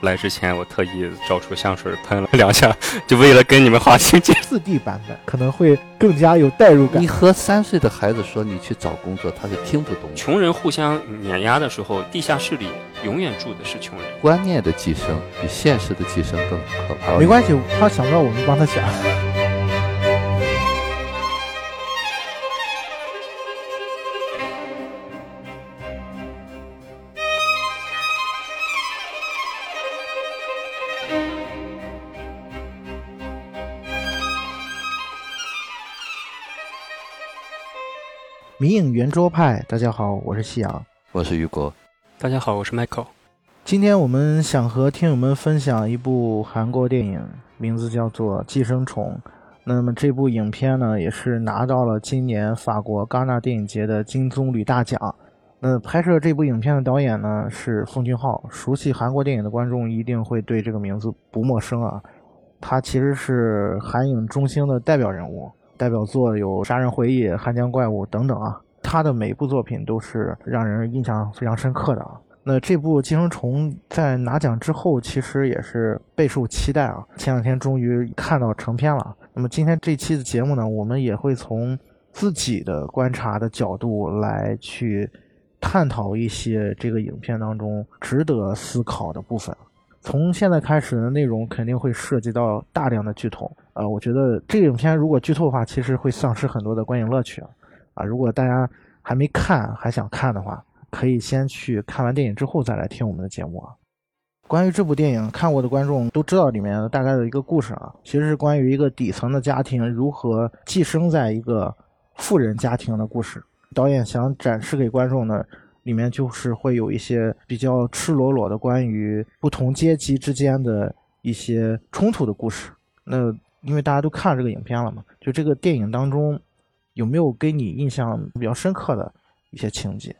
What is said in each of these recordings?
来之前，我特意找出香水喷了两下，就为了跟你们划清界。四 D 版本可能会更加有代入感。你和三岁的孩子说你去找工作，他是听不懂。穷人互相碾压的时候，地下室里永远住的是穷人。观念的寄生比现实的寄生更可怕。没关系，他想不到我们帮他想。迷影圆桌派，大家好，我是夕阳，我是雨果，大家好，我是 Michael。今天我们想和听友们分享一部韩国电影，名字叫做《寄生虫》。那么这部影片呢，也是拿到了今年法国戛纳电影节的金棕榈大奖。那拍摄这部影片的导演呢是奉俊昊，熟悉韩国电影的观众一定会对这个名字不陌生啊。他其实是韩影中兴的代表人物。代表作有《杀人回忆》《汉江怪物》等等啊，他的每部作品都是让人印象非常深刻的啊。那这部《寄生虫》在拿奖之后，其实也是备受期待啊。前两天终于看到成片了。那么今天这期的节目呢，我们也会从自己的观察的角度来去探讨一些这个影片当中值得思考的部分。从现在开始的内容肯定会涉及到大量的剧透，呃，我觉得这个影片如果剧透的话，其实会丧失很多的观影乐趣啊。啊，如果大家还没看还想看的话，可以先去看完电影之后再来听我们的节目啊。关于这部电影，看过的观众都知道里面大概的一个故事啊，其实是关于一个底层的家庭如何寄生在一个富人家庭的故事。导演想展示给观众的。里面就是会有一些比较赤裸裸的关于不同阶级之间的一些冲突的故事。那因为大家都看了这个影片了嘛，就这个电影当中有没有给你印象比较深刻的一些情节？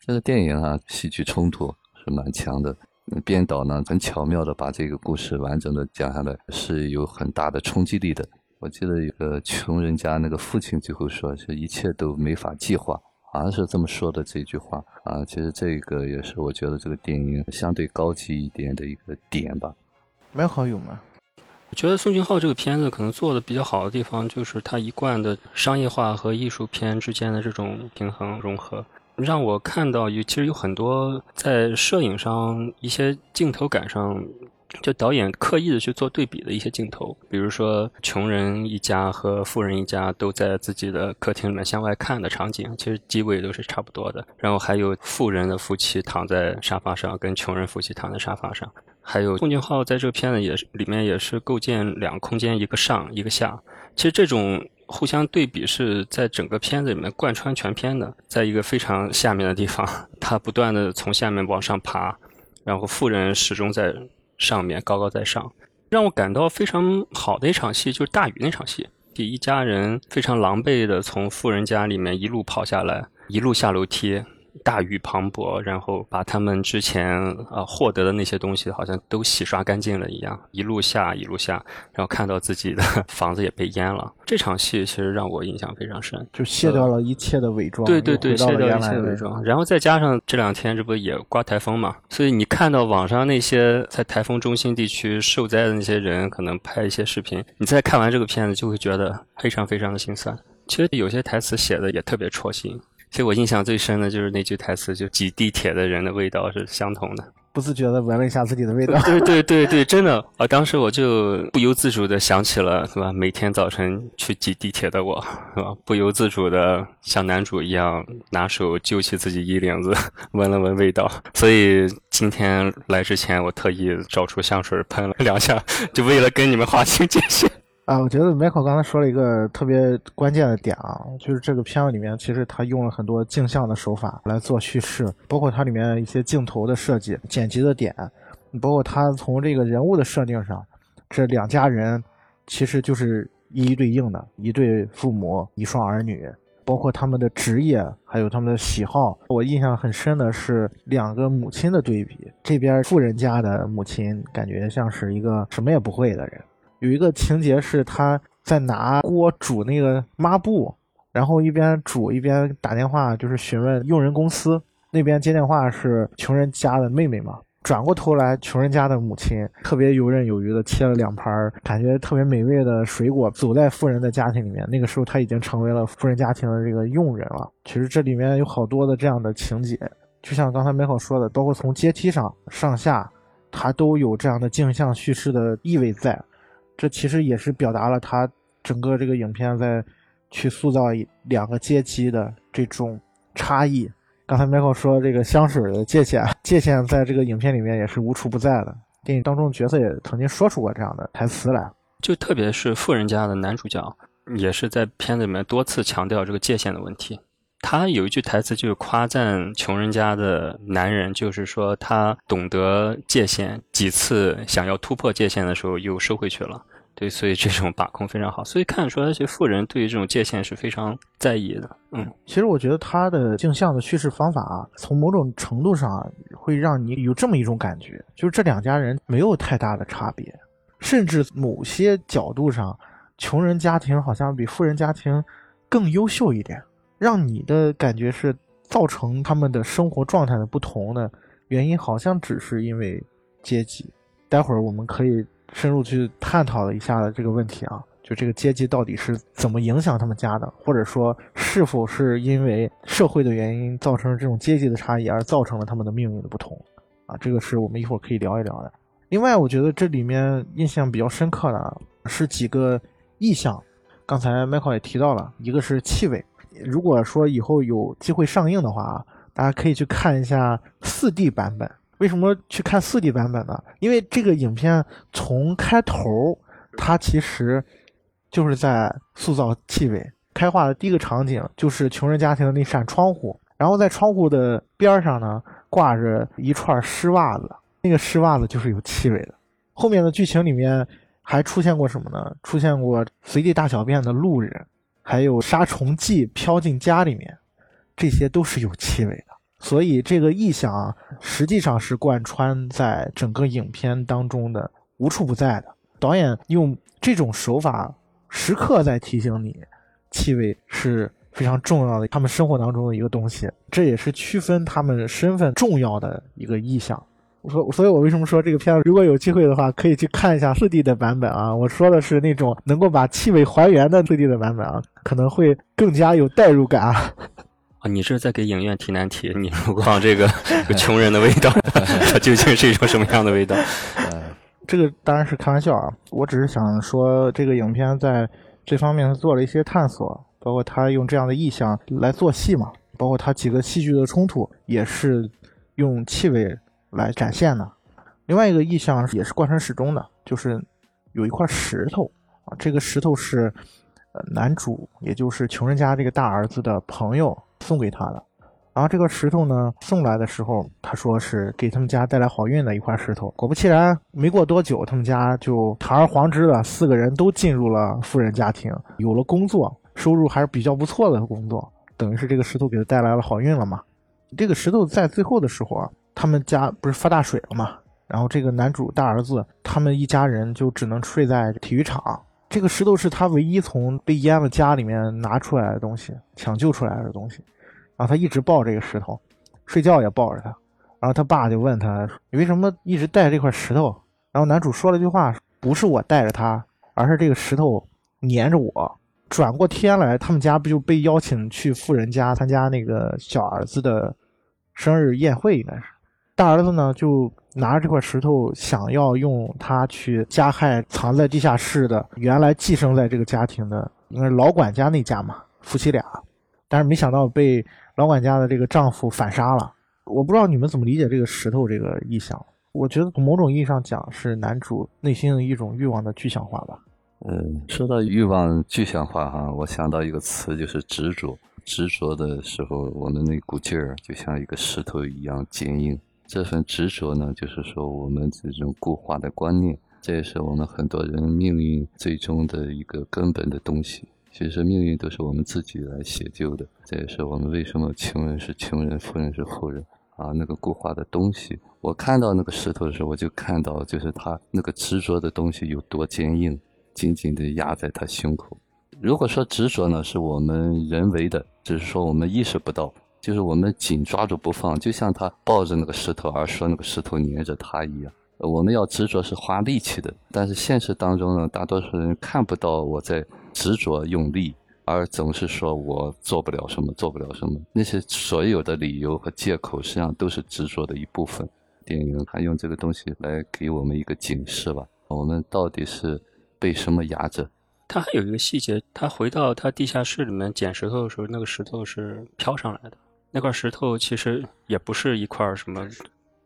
这个电影啊，戏剧冲突是蛮强的。编导呢，很巧妙的把这个故事完整的讲下来，是有很大的冲击力的。我记得有个穷人家那个父亲最后说，是一切都没法计划。好像是这么说的这句话啊，其实这个也是我觉得这个电影相对高级一点的一个点吧。蛮好有吗？我觉得宋俊浩这个片子可能做的比较好的地方，就是他一贯的商业化和艺术片之间的这种平衡融合，让我看到有其实有很多在摄影上一些镜头感上。就导演刻意的去做对比的一些镜头，比如说穷人一家和富人一家都在自己的客厅里面向外看的场景，其实机位都是差不多的。然后还有富人的夫妻躺在沙发上，跟穷人夫妻躺在沙发上。还有宋俊浩在这个片子也是里面也是构建两个空间，一个上一个下。其实这种互相对比是在整个片子里面贯穿全片的。在一个非常下面的地方，他不断的从下面往上爬，然后富人始终在。上面高高在上，让我感到非常好的一场戏就是大雨那场戏，一家人非常狼狈的从富人家里面一路跑下来，一路下楼梯。大雨磅礴，然后把他们之前啊获得的那些东西，好像都洗刷干净了一样，一路下一路下，然后看到自己的 房子也被淹了。这场戏其实让我印象非常深，就卸掉了一切的伪装，对对对，卸掉一切伪装。然后再加上这两天这不也刮台风嘛，所以你看到网上那些在台风中心地区受灾的那些人，可能拍一些视频，你再看完这个片子，就会觉得非常非常的心酸。其实有些台词写的也特别戳心。其实我印象最深的就是那句台词，就挤地铁的人的味道是相同的。不自觉的闻了一下自己的味道。对对对对，真的啊！当时我就不由自主的想起了，是吧？每天早晨去挤地铁的我，是吧？不由自主的像男主一样拿手揪起自己衣领子，闻了闻味道。所以今天来之前，我特意找出香水喷了两下，就为了跟你们划清界限。啊，我觉得 Michael 刚才说了一个特别关键的点啊，就是这个片子里面其实他用了很多镜像的手法来做叙事，包括它里面一些镜头的设计、剪辑的点，包括他从这个人物的设定上，这两家人其实就是一一对应的，一对父母，一双儿女，包括他们的职业，还有他们的喜好。我印象很深的是两个母亲的对比，这边富人家的母亲感觉像是一个什么也不会的人。有一个情节是他在拿锅煮那个抹布，然后一边煮一边打电话，就是询问用人公司那边接电话是穷人家的妹妹嘛，转过头来，穷人家的母亲特别游刃有余的切了两盘感觉特别美味的水果，走在富人的家庭里面。那个时候他已经成为了富人家庭的这个佣人了。其实这里面有好多的这样的情节，就像刚才美好说的，包括从阶梯上上下，他都有这样的镜像叙事的意味在。这其实也是表达了他整个这个影片在去塑造两个阶级的这种差异。刚才 Michael 说这个香水的界限，界限在这个影片里面也是无处不在的。电影当中角色也曾经说出过这样的台词来，就特别是富人家的男主角，也是在片子里面多次强调这个界限的问题。他有一句台词就是夸赞穷人家的男人，就是说他懂得界限，几次想要突破界限的时候又收回去了。对，所以这种把控非常好，所以看得出来，这些富人对于这种界限是非常在意的。嗯，其实我觉得他的镜像的叙事方法啊，从某种程度上会让你有这么一种感觉，就是这两家人没有太大的差别，甚至某些角度上，穷人家庭好像比富人家庭更优秀一点，让你的感觉是造成他们的生活状态的不同的原因，好像只是因为阶级。待会儿我们可以。深入去探讨一下这个问题啊，就这个阶级到底是怎么影响他们家的，或者说是否是因为社会的原因造成了这种阶级的差异而造成了他们的命运的不同啊，这个是我们一会儿可以聊一聊的。另外，我觉得这里面印象比较深刻的是几个意象，刚才 Michael 也提到了，一个是气味。如果说以后有机会上映的话啊，大家可以去看一下 4D 版本。为什么去看 4D 版本呢？因为这个影片从开头，它其实就是在塑造气味。开画的第一个场景就是穷人家庭的那扇窗户，然后在窗户的边上呢挂着一串湿袜子，那个湿袜子就是有气味的。后面的剧情里面还出现过什么呢？出现过随地大小便的路人，还有杀虫剂飘进家里面，这些都是有气味的。所以这个意象啊，实际上是贯穿在整个影片当中的，无处不在的。导演用这种手法，时刻在提醒你，气味是非常重要的，他们生活当中的一个东西。这也是区分他们身份重要的一个意象。我说，所以我为什么说这个片子，如果有机会的话，可以去看一下四 D 的版本啊。我说的是那种能够把气味还原的四 D 的版本啊，可能会更加有代入感。啊你是在给影院提难题？你如果这个穷人的味道，它究竟是一种什么样的味道？这个当然是开玩笑啊！我只是想说，这个影片在这方面做了一些探索，包括他用这样的意象来做戏嘛，包括他几个戏剧的冲突也是用气味来展现的。另外一个意象也是贯穿始终的，就是有一块石头啊，这个石头是呃男主，也就是穷人家这个大儿子的朋友。送给他的，然后这个石头呢送来的时候，他说是给他们家带来好运的一块石头。果不其然，没过多久，他们家就堂而皇之的四个人都进入了富人家庭，有了工作，收入还是比较不错的工作，等于是这个石头给他带来了好运了嘛。这个石头在最后的时候啊，他们家不是发大水了嘛，然后这个男主大儿子他们一家人就只能睡在体育场。这个石头是他唯一从被淹了家里面拿出来的东西，抢救出来的东西。然后他一直抱这个石头，睡觉也抱着它。然后他爸就问他：“你为什么一直带这块石头？”然后男主说了句话：“不是我带着它，而是这个石头粘着我。”转过天来，他们家不就被邀请去富人家参加那个小儿子的生日宴会？应该是大儿子呢，就拿着这块石头，想要用它去加害藏在地下室的原来寄生在这个家庭的，应该是老管家那家嘛，夫妻俩。但是没想到被。老管家的这个丈夫反杀了，我不知道你们怎么理解这个石头这个意象。我觉得从某种意义上讲，是男主内心的一种欲望的具象化吧。嗯，说到欲望具象化哈，我想到一个词，就是执着。执着的时候，我们那股劲儿就像一个石头一样坚硬。这份执着呢，就是说我们这种固化的观念，这也是我们很多人命运最终的一个根本的东西。其实命运都是我们自己来写就的，这也是我们为什么穷人是穷人，富人是富人啊。那个固化的东西，我看到那个石头的时候，我就看到就是他那个执着的东西有多坚硬，紧紧地压在他胸口。如果说执着呢是我们人为的，只是说我们意识不到，就是我们紧抓住不放，就像他抱着那个石头而说那个石头粘着他一样。我们要执着是花力气的，但是现实当中呢，大多数人看不到我在执着用力，而总是说我做不了什么，做不了什么。那些所有的理由和借口，实际上都是执着的一部分。电影它用这个东西来给我们一个警示吧：我们到底是被什么压着？他还有一个细节，他回到他地下室里面捡石头的时候，那个石头是飘上来的。那块石头其实也不是一块什么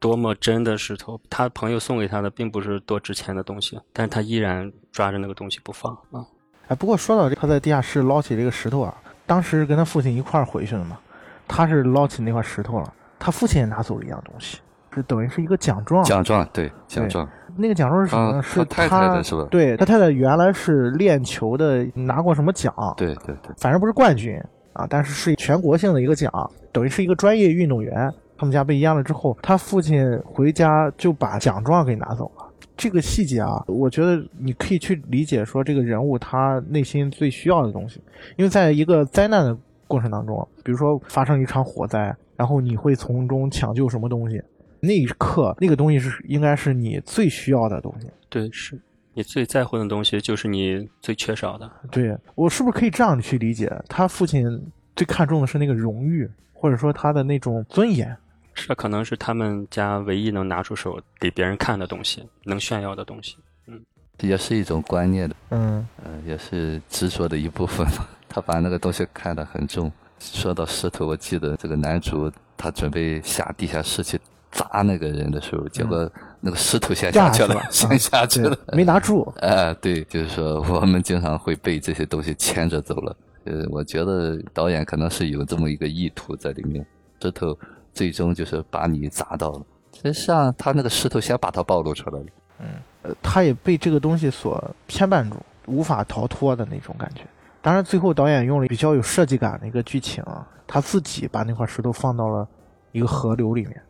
多么真的石头，他朋友送给他的并不是多值钱的东西，但是他依然抓着那个东西不放啊。哎，不过说到这，他在地下室捞起这个石头啊，当时跟他父亲一块儿回去的嘛，他是捞起那块石头了，他父亲也拿走了一样东西。是等于是一个奖状，奖状对奖状，那个奖状是什么？呢？是他太太的是吧？对他太太原来是练球的，拿过什么奖？对对对，反正不是冠军啊，但是是全国性的一个奖，等于是一个专业运动员。他们家被淹了之后，他父亲回家就把奖状给拿走了。这个细节啊，我觉得你可以去理解说这个人物他内心最需要的东西，因为在一个灾难的过程当中，比如说发生一场火灾，然后你会从中抢救什么东西？那一刻，那个东西是应该是你最需要的东西。对，是你最在乎的东西，就是你最缺少的。对我是不是可以这样去理解？他父亲最看重的是那个荣誉，或者说他的那种尊严。这可能是他们家唯一能拿出手给别人看的东西，能炫耀的东西。嗯，也是一种观念的。嗯嗯，也是执着的一部分嘛。他把那个东西看得很重。说到石头，我记得这个男主他准备下地下室去。砸那个人的时候，结果那个石头先下去了，先下去了，没拿住。哎，对，就是说我们经常会被这些东西牵着走了。呃，我觉得导演可能是有这么一个意图在里面，石头最终就是把你砸到了。实际上，他那个石头先把它暴露出来了。嗯，呃，他也被这个东西所牵绊住，无法逃脱的那种感觉。当然，最后导演用了比较有设计感的一个剧情，他自己把那块石头放到了一个河流里面。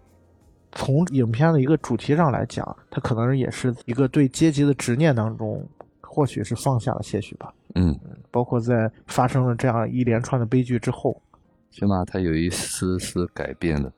从影片的一个主题上来讲，它可能也是一个对阶级的执念当中，或许是放下了些许吧。嗯，包括在发生了这样一连串的悲剧之后，起码它有一丝丝改变了。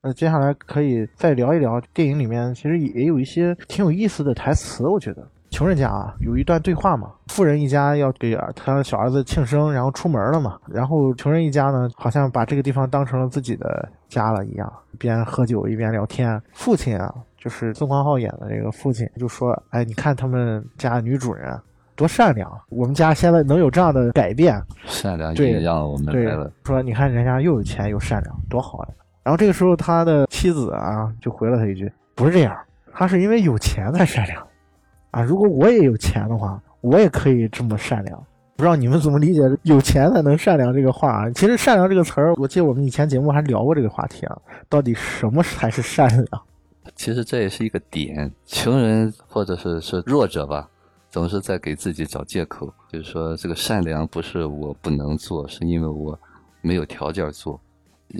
那接下来可以再聊一聊电影里面，其实也有一些挺有意思的台词，我觉得。穷人家啊，有一段对话嘛，富人一家要给他小儿子庆生，然后出门了嘛，然后穷人一家呢，好像把这个地方当成了自己的家了一样，一边喝酒一边聊天。父亲啊，就是宋康昊演的这个父亲，就说：“哎，你看他们家女主人多善良，我们家现在能有这样的改变，善良也让我们来了。说你看人家又有钱又善良，多好呀。”然后这个时候他的妻子啊，就回了他一句：“不是这样，他是因为有钱才善良。”啊，如果我也有钱的话，我也可以这么善良。不知道你们怎么理解“有钱才能善良”这个话啊？其实“善良”这个词儿，我记得我们以前节目还聊过这个话题啊。到底什么才是善良？其实这也是一个点。穷人或者是是弱者吧，总是在给自己找借口，就是说这个善良不是我不能做，是因为我没有条件做。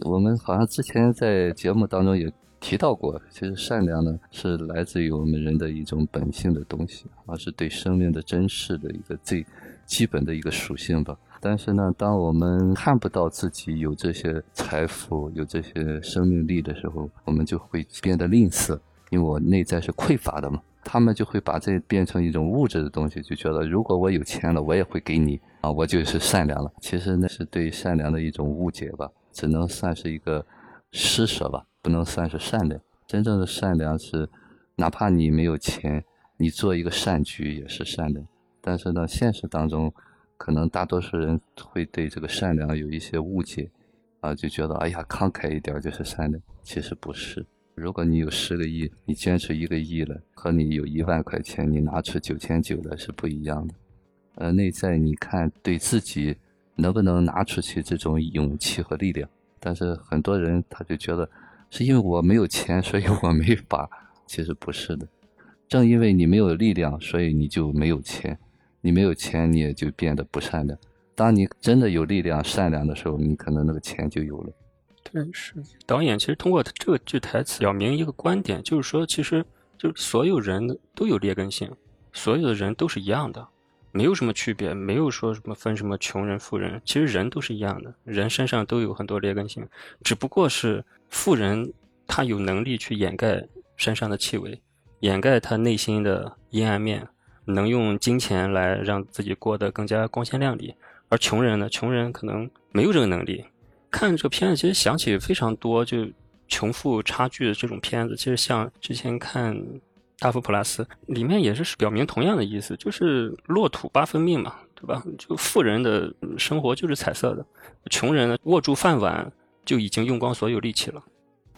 我们好像之前在节目当中也。提到过，其实善良呢是来自于我们人的一种本性的东西，而是对生命的珍视的一个最基本的一个属性吧。但是呢，当我们看不到自己有这些财富、有这些生命力的时候，我们就会变得吝啬，因为我内在是匮乏的嘛。他们就会把这变成一种物质的东西，就觉得如果我有钱了，我也会给你啊，我就是善良了。其实那是对善良的一种误解吧，只能算是一个施舍吧。不能算是善良，真正的善良是，哪怕你没有钱，你做一个善举也是善良。但是呢，现实当中，可能大多数人会对这个善良有一些误解，啊，就觉得哎呀，慷慨一点就是善良，其实不是。如果你有十个亿，你捐出一个亿了，和你有一万块钱，你拿出九千九来是不一样的。呃，内在你看对自己能不能拿出去这种勇气和力量，但是很多人他就觉得。是因为我没有钱，所以我没法。其实不是的，正因为你没有力量，所以你就没有钱。你没有钱，你也就变得不善良。当你真的有力量、善良的时候，你可能那个钱就有了。对，是导演其实通过这个句台词表明一个观点，就是说，其实就所有人都有劣根性，所有的人都是一样的。没有什么区别，没有说什么分什么穷人富人，其实人都是一样的，人身上都有很多劣根性，只不过是富人他有能力去掩盖身上的气味，掩盖他内心的阴暗面，能用金钱来让自己过得更加光鲜亮丽，而穷人呢，穷人可能没有这个能力。看这个片子，其实想起非常多就穷富差距的这种片子，其实像之前看《大佛普拉斯》，里面也是表明同样的意思，就是落土八分命嘛，对吧？就富人的生活就是彩色的，穷人呢握住饭碗就已经用光所有力气了。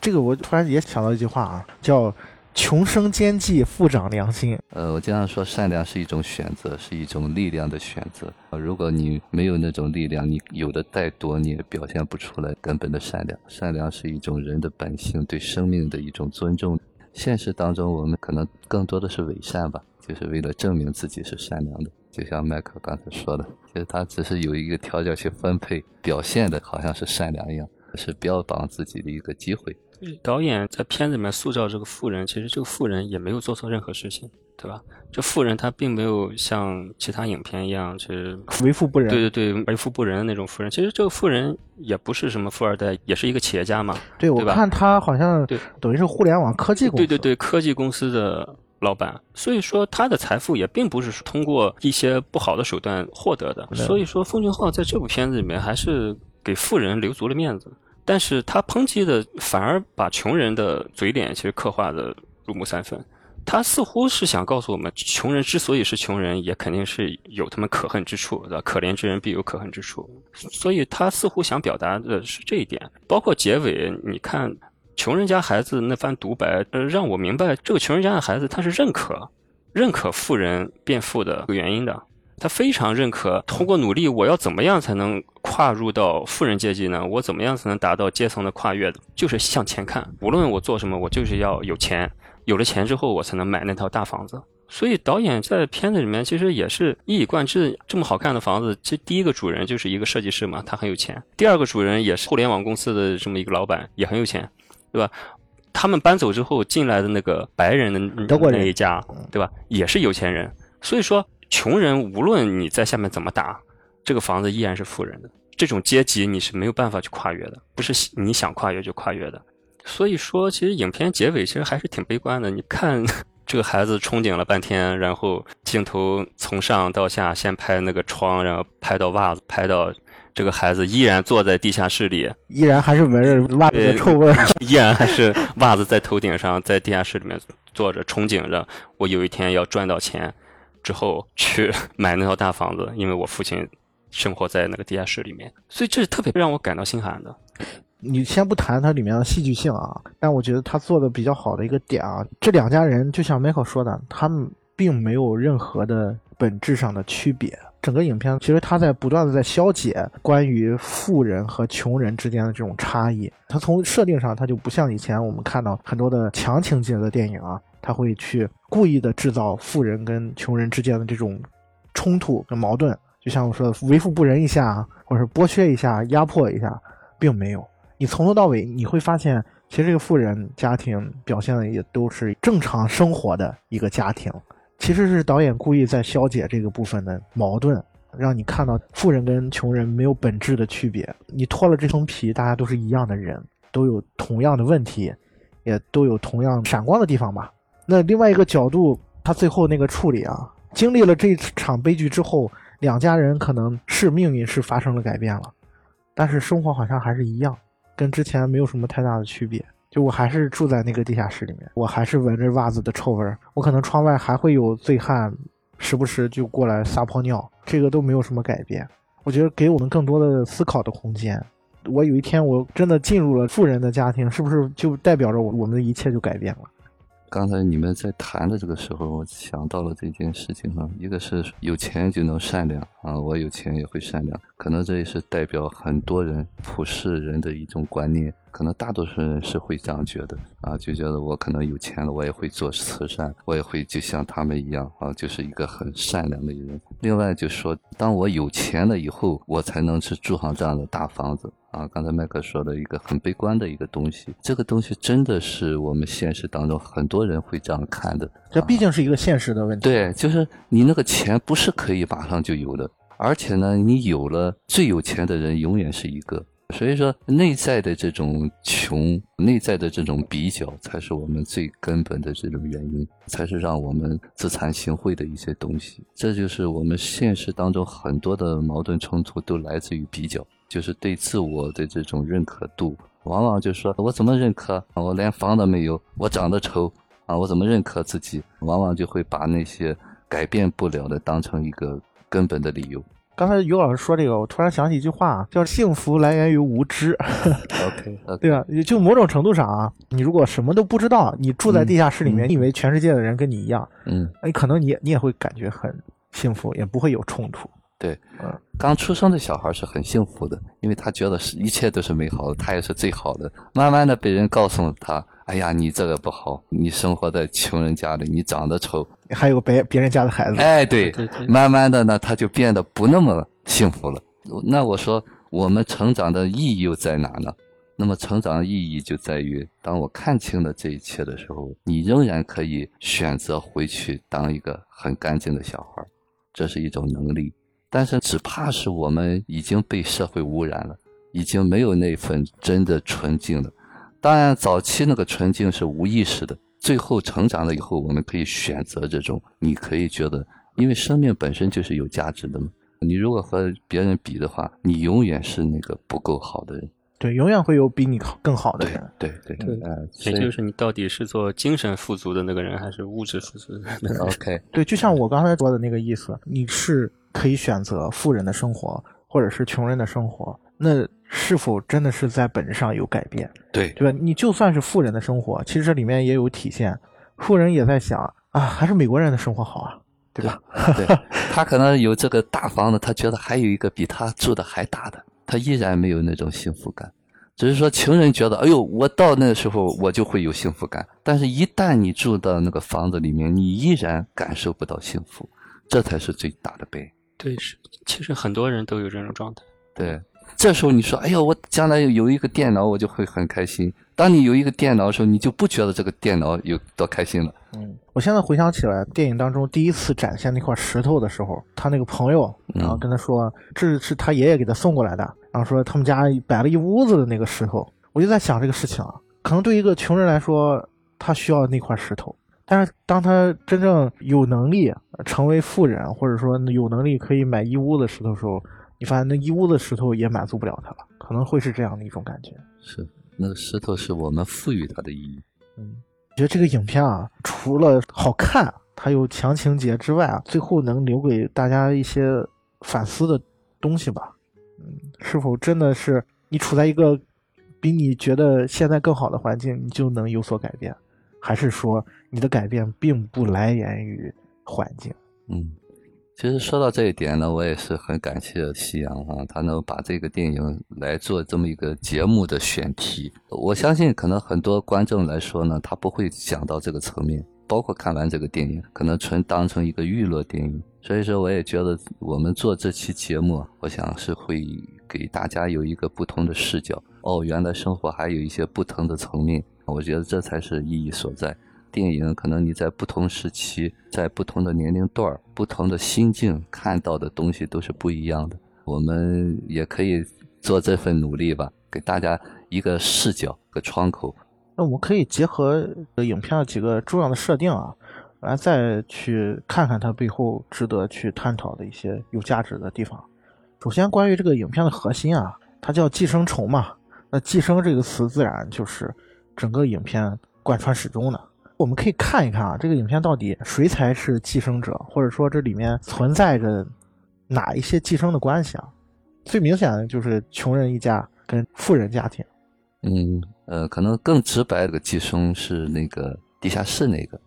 这个我突然也想到一句话啊，叫。穷生奸计，富长良心。呃，我经常说，善良是一种选择，是一种力量的选择。如果你没有那种力量，你有的再多，你也表现不出来根本的善良。善良是一种人的本性，对生命的一种尊重。现实当中，我们可能更多的是伪善吧，就是为了证明自己是善良的。就像麦克刚才说的，其实他只是有一个条件去分配，表现的好像是善良一样，是标榜自己的一个机会。导演在片子里面塑造这个富人，其实这个富人也没有做错任何事情，对吧？这富人他并没有像其他影片一样去为富不仁。对对对，为富不仁的那种富人。其实这个富人也不是什么富二代，也是一个企业家嘛。对，我看他好像对，等于是互联网科技公司。对对对，科技公司的老板。所以说他的财富也并不是通过一些不好的手段获得的。所以说，奉俊昊在这部片子里面还是给富人留足了面子。但是他抨击的反而把穷人的嘴脸其实刻画的入木三分，他似乎是想告诉我们，穷人之所以是穷人，也肯定是有他们可恨之处，对吧？可怜之人必有可恨之处，所以他似乎想表达的是这一点。包括结尾，你看穷人家孩子那番独白，呃，让我明白这个穷人家的孩子他是认可认可富人变富的原因的。他非常认可，通过努力，我要怎么样才能跨入到富人阶级呢？我怎么样才能达到阶层的跨越？就是向前看，无论我做什么，我就是要有钱。有了钱之后，我才能买那套大房子。所以导演在片子里面其实也是一以贯之。这么好看的房子，其实第一个主人就是一个设计师嘛，他很有钱。第二个主人也是互联网公司的这么一个老板，也很有钱，对吧？他们搬走之后进来的那个白人的德国那一家，对吧？也是有钱人。所以说。穷人无论你在下面怎么打，这个房子依然是富人的。这种阶级你是没有办法去跨越的，不是你想跨越就跨越的。所以说，其实影片结尾其实还是挺悲观的。你看这个孩子憧憬了半天，然后镜头从上到下，先拍那个窗，然后拍到袜子，拍到这个孩子依然坐在地下室里，依然还是闻着袜子的臭味，依然还是袜子在头顶上，在地下室里面坐着，憧憬着我有一天要赚到钱。之后去买那套大房子，因为我父亲生活在那个地下室里面，所以这是特别让我感到心寒的。你先不谈它里面的戏剧性啊，但我觉得他做的比较好的一个点啊，这两家人就像 Michael 说的，他们并没有任何的本质上的区别。整个影片其实他在不断的在消解关于富人和穷人之间的这种差异。他从设定上，他就不像以前我们看到很多的强情节的电影啊。他会去故意的制造富人跟穷人之间的这种冲突跟矛盾，就像我说的，为富不仁一下，或者是剥削一下、压迫一下，并没有。你从头到尾你会发现，其实这个富人家庭表现的也都是正常生活的一个家庭。其实是导演故意在消解这个部分的矛盾，让你看到富人跟穷人没有本质的区别。你脱了这层皮，大家都是一样的人，都有同样的问题，也都有同样闪光的地方吧。那另外一个角度，他最后那个处理啊，经历了这场悲剧之后，两家人可能是命运是发生了改变了，但是生活好像还是一样，跟之前没有什么太大的区别。就我还是住在那个地下室里面，我还是闻着袜子的臭味儿，我可能窗外还会有醉汉，时不时就过来撒泡尿，这个都没有什么改变。我觉得给我们更多的思考的空间。我有一天我真的进入了富人的家庭，是不是就代表着我我们的一切就改变了？刚才你们在谈的这个时候，我想到了这件事情啊，一个是有钱就能善良啊，我有钱也会善良，可能这也是代表很多人普世人的一种观念。可能大多数人是会这样觉得啊，就觉得我可能有钱了，我也会做慈善，我也会就像他们一样啊，就是一个很善良的人。另外就说，当我有钱了以后，我才能去住上这样的大房子啊。刚才麦克说的一个很悲观的一个东西，这个东西真的是我们现实当中很多人会这样看的。这毕竟是一个现实的问题。对，就是你那个钱不是可以马上就有的，而且呢，你有了，最有钱的人永远是一个。所以说，内在的这种穷，内在的这种比较，才是我们最根本的这种原因，才是让我们自惭形秽的一些东西。这就是我们现实当中很多的矛盾冲突，都来自于比较，就是对自我的这种认可度，往往就说我怎么认可？我连房都没有，我长得丑啊，我怎么认可自己？往往就会把那些改变不了的当成一个根本的理由。刚才于老师说这个，我突然想起一句话，叫“幸福来源于无知”。OK，对吧？就某种程度上啊，你如果什么都不知道，你住在地下室里面，你以为全世界的人跟你一样，嗯，你可能你你也会感觉很幸福，也不会有冲突。对，嗯，刚出生的小孩是很幸福的，因为他觉得是一切都是美好的，他也是最好的。慢慢的被人告诉他。哎呀，你这个不好，你生活在穷人家里，你长得丑，还有别别人家的孩子。哎，对，慢慢的呢，他就变得不那么幸福了。那我说，我们成长的意义又在哪呢？那么成长的意义就在于，当我看清了这一切的时候，你仍然可以选择回去当一个很干净的小孩，这是一种能力。但是只怕是我们已经被社会污染了，已经没有那份真的纯净了。当然，早期那个纯净是无意识的。最后成长了以后，我们可以选择这种。你可以觉得，因为生命本身就是有价值的嘛。你如果和别人比的话，你永远是那个不够好的人。对，永远会有比你更好的人。对对对，也就是你到底是做精神富足的那个人，还是物质富足的那个人？OK。对，就像我刚才说的那个意思，你是可以选择富人的生活，或者是穷人的生活。那是否真的是在本质上有改变？对对吧？你就算是富人的生活，其实这里面也有体现。富人也在想啊，还是美国人的生活好啊，对吧？对，他可能有这个大房子，他觉得还有一个比他住的还大的，他依然没有那种幸福感。只是说穷人觉得，哎呦，我到那个时候我就会有幸福感。但是，一旦你住到那个房子里面，你依然感受不到幸福，这才是最大的悲。对，是，其实很多人都有这种状态。对。这时候你说：“哎呀，我将来有一个电脑，我就会很开心。”当你有一个电脑的时候，你就不觉得这个电脑有多开心了。嗯，我现在回想起来，电影当中第一次展现那块石头的时候，他那个朋友，然后跟他说：“这是他爷爷给他送过来的。”然后说他们家摆了一屋子的那个石头。我就在想这个事情啊，可能对一个穷人来说，他需要那块石头，但是当他真正有能力成为富人，或者说有能力可以买一屋子石头的时候，你发现那一屋子石头也满足不了他了，可能会是这样的一种感觉。是，那个石头是我们赋予它的意义。嗯，我觉得这个影片啊，除了好看，它有强情节之外啊，最后能留给大家一些反思的东西吧。嗯，是否真的是你处在一个比你觉得现在更好的环境，你就能有所改变，还是说你的改变并不来源于环境？嗯。其实说到这一点呢，我也是很感谢夕阳啊，他能把这个电影来做这么一个节目的选题。我相信，可能很多观众来说呢，他不会想到这个层面，包括看完这个电影，可能纯当成一个娱乐电影。所以说，我也觉得我们做这期节目，我想是会给大家有一个不同的视角。哦，原来生活还有一些不同的层面，我觉得这才是意义所在。电影可能你在不同时期，在不同的年龄段不同的心境看到的东西都是不一样的。我们也可以做这份努力吧，给大家一个视角和窗口。那我们可以结合影片的几个重要的设定啊，来再去看看它背后值得去探讨的一些有价值的地方。首先，关于这个影片的核心啊，它叫寄生虫嘛。那寄生这个词，自然就是整个影片贯穿始终的。我们可以看一看啊，这个影片到底谁才是寄生者，或者说这里面存在着哪一些寄生的关系啊？最明显的就是穷人一家跟富人家庭。嗯，呃，可能更直白的寄生是那个地下室那个，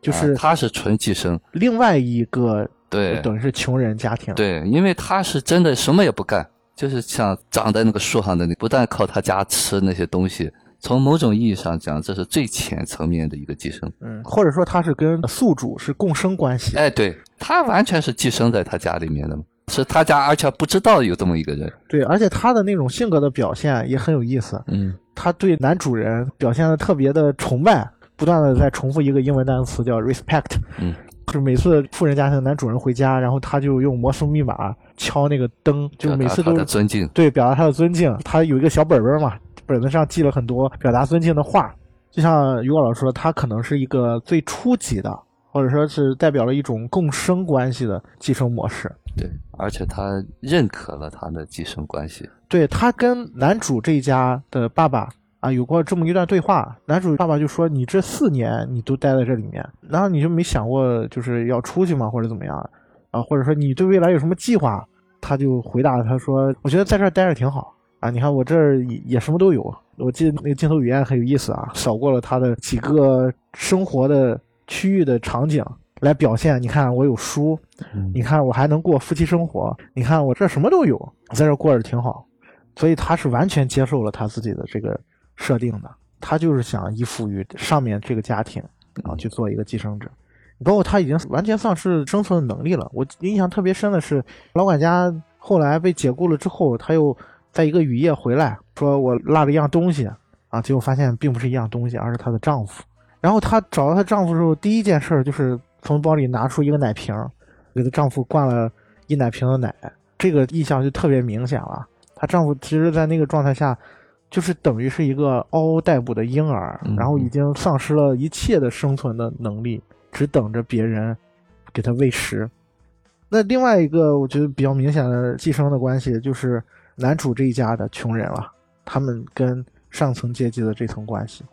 就是他是纯寄生。另外一个对，等于是穷人家庭。对，因为他是真的什么也不干，就是像长在那个树上的，你不但靠他家吃那些东西，从某种意义上讲，这是最浅层面的一个寄生。嗯，或者说他是跟宿主是共生关系。哎，对他完全是寄生在他家里面的嘛，是他家，而且不知道有这么一个人。对，而且他的那种性格的表现也很有意思。嗯，他对男主人表现的特别的崇拜，不断的在重复一个英文单词叫 respect。嗯。就是每次富人家庭男主人回家，然后他就用魔术密码敲那个灯，就每次都尊敬，对，表达他的尊敬。他有一个小本本嘛，本子上记了很多表达尊敬的话。就像于果老师说，他可能是一个最初级的，或者说是代表了一种共生关系的寄生模式。对，而且他认可了他的寄生关系。对他跟男主这一家的爸爸。啊，有过这么一段对话，男主爸爸就说：“你这四年你都待在这里面，然后你就没想过就是要出去吗，或者怎么样？啊，或者说你对未来有什么计划？”他就回答他说：“我觉得在这儿待着挺好啊，你看我这儿也什么都有。我记得那个镜头语言很有意思啊，扫过了他的几个生活的区域的场景来表现。你看我有书，你看我还能过夫妻生活，你看我这什么都有，在这过着挺好。所以他是完全接受了他自己的这个。”设定的，他就是想依附于上面这个家庭，然后去做一个寄生者。包括他已经完全丧失生存的能力了。我印象特别深的是，老管家后来被解雇了之后，他又在一个雨夜回来，说我落了一样东西啊，结果发现并不是一样东西，而是她的丈夫。然后她找到她丈夫的时候，第一件事就是从包里拿出一个奶瓶，给她丈夫灌了一奶瓶的奶。这个意象就特别明显了。她丈夫其实，在那个状态下。就是等于是一个嗷嗷待哺的婴儿，然后已经丧失了一切的生存的能力，只等着别人给他喂食。那另外一个我觉得比较明显的寄生的关系，就是男主这一家的穷人了，他们跟上层阶级的这层关系。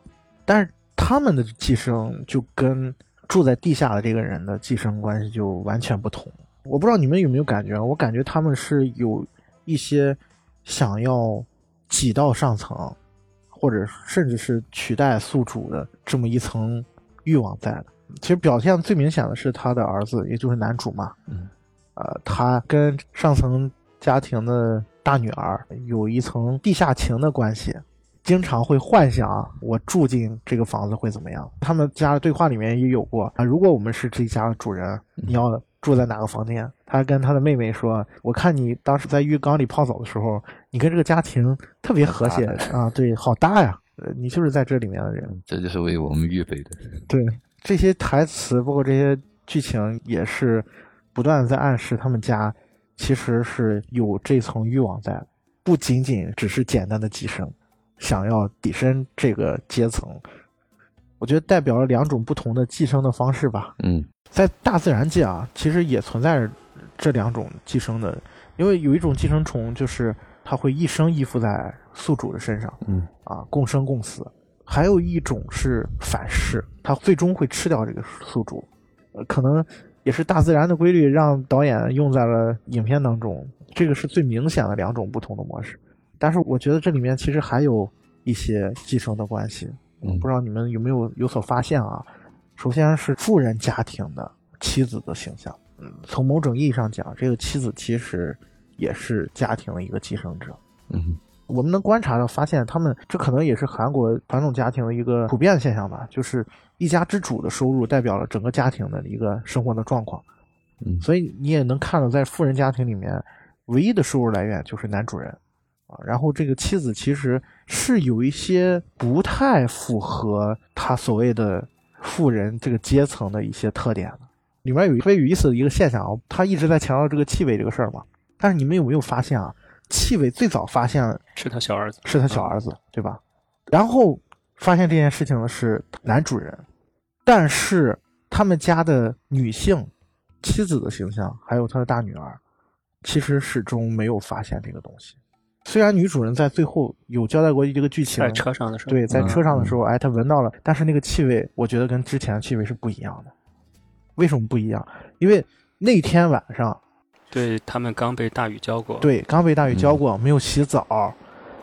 但是他们的寄生就跟住在地下的这个人的寄生关系就完全不同。我不知道你们有没有感觉，我感觉他们是有一些想要。挤到上层，或者甚至是取代宿主的这么一层欲望在的。其实表现最明显的是他的儿子，也就是男主嘛。嗯，呃，他跟上层家庭的大女儿有一层地下情的关系，经常会幻想我住进这个房子会怎么样。他们家的对话里面也有过啊，如果我们是这家的主人，你要。住在哪个房间？他跟他的妹妹说：“我看你当时在浴缸里泡澡的时候，你跟这个家庭特别和谐啊，对，好搭呀！你就是在这里面的人，这就是为我们预备的。对，这些台词包括这些剧情，也是不断的在暗示他们家其实是有这层欲望在，不仅仅只是简单的寄生，想要跻身这个阶层。我觉得代表了两种不同的寄生的方式吧。嗯。在大自然界啊，其实也存在着这两种寄生的，因为有一种寄生虫，就是它会一生依附在宿主的身上，嗯，啊，共生共死；还有一种是反噬，它最终会吃掉这个宿主。呃，可能也是大自然的规律，让导演用在了影片当中。这个是最明显的两种不同的模式。但是我觉得这里面其实还有一些寄生的关系，嗯，不知道你们有没有有所发现啊？首先是富人家庭的妻子的形象，嗯，从某种意义上讲，这个妻子其实也是家庭的一个寄生者。嗯，我们能观察到，发现他们这可能也是韩国传统家庭的一个普遍现象吧，就是一家之主的收入代表了整个家庭的一个生活的状况。嗯，所以你也能看到，在富人家庭里面，唯一的收入来源就是男主人啊，然后这个妻子其实是有一些不太符合他所谓的。富人这个阶层的一些特点的里面有特别有意思的一个现象啊，他一直在强调这个气味这个事儿嘛。但是你们有没有发现啊？气味最早发现是他小儿子，是他小儿子，对吧？然后发现这件事情的是男主人，但是他们家的女性妻子的形象，还有他的大女儿，其实始终没有发现这个东西。虽然女主人在最后有交代过这个剧情，在车上的时候，对，在车上的时候，哎，她闻到了，但是那个气味，我觉得跟之前的气味是不一样的。为什么不一样？因为那天晚上，对他们刚被大雨浇过，对，刚被大雨浇过，没有洗澡，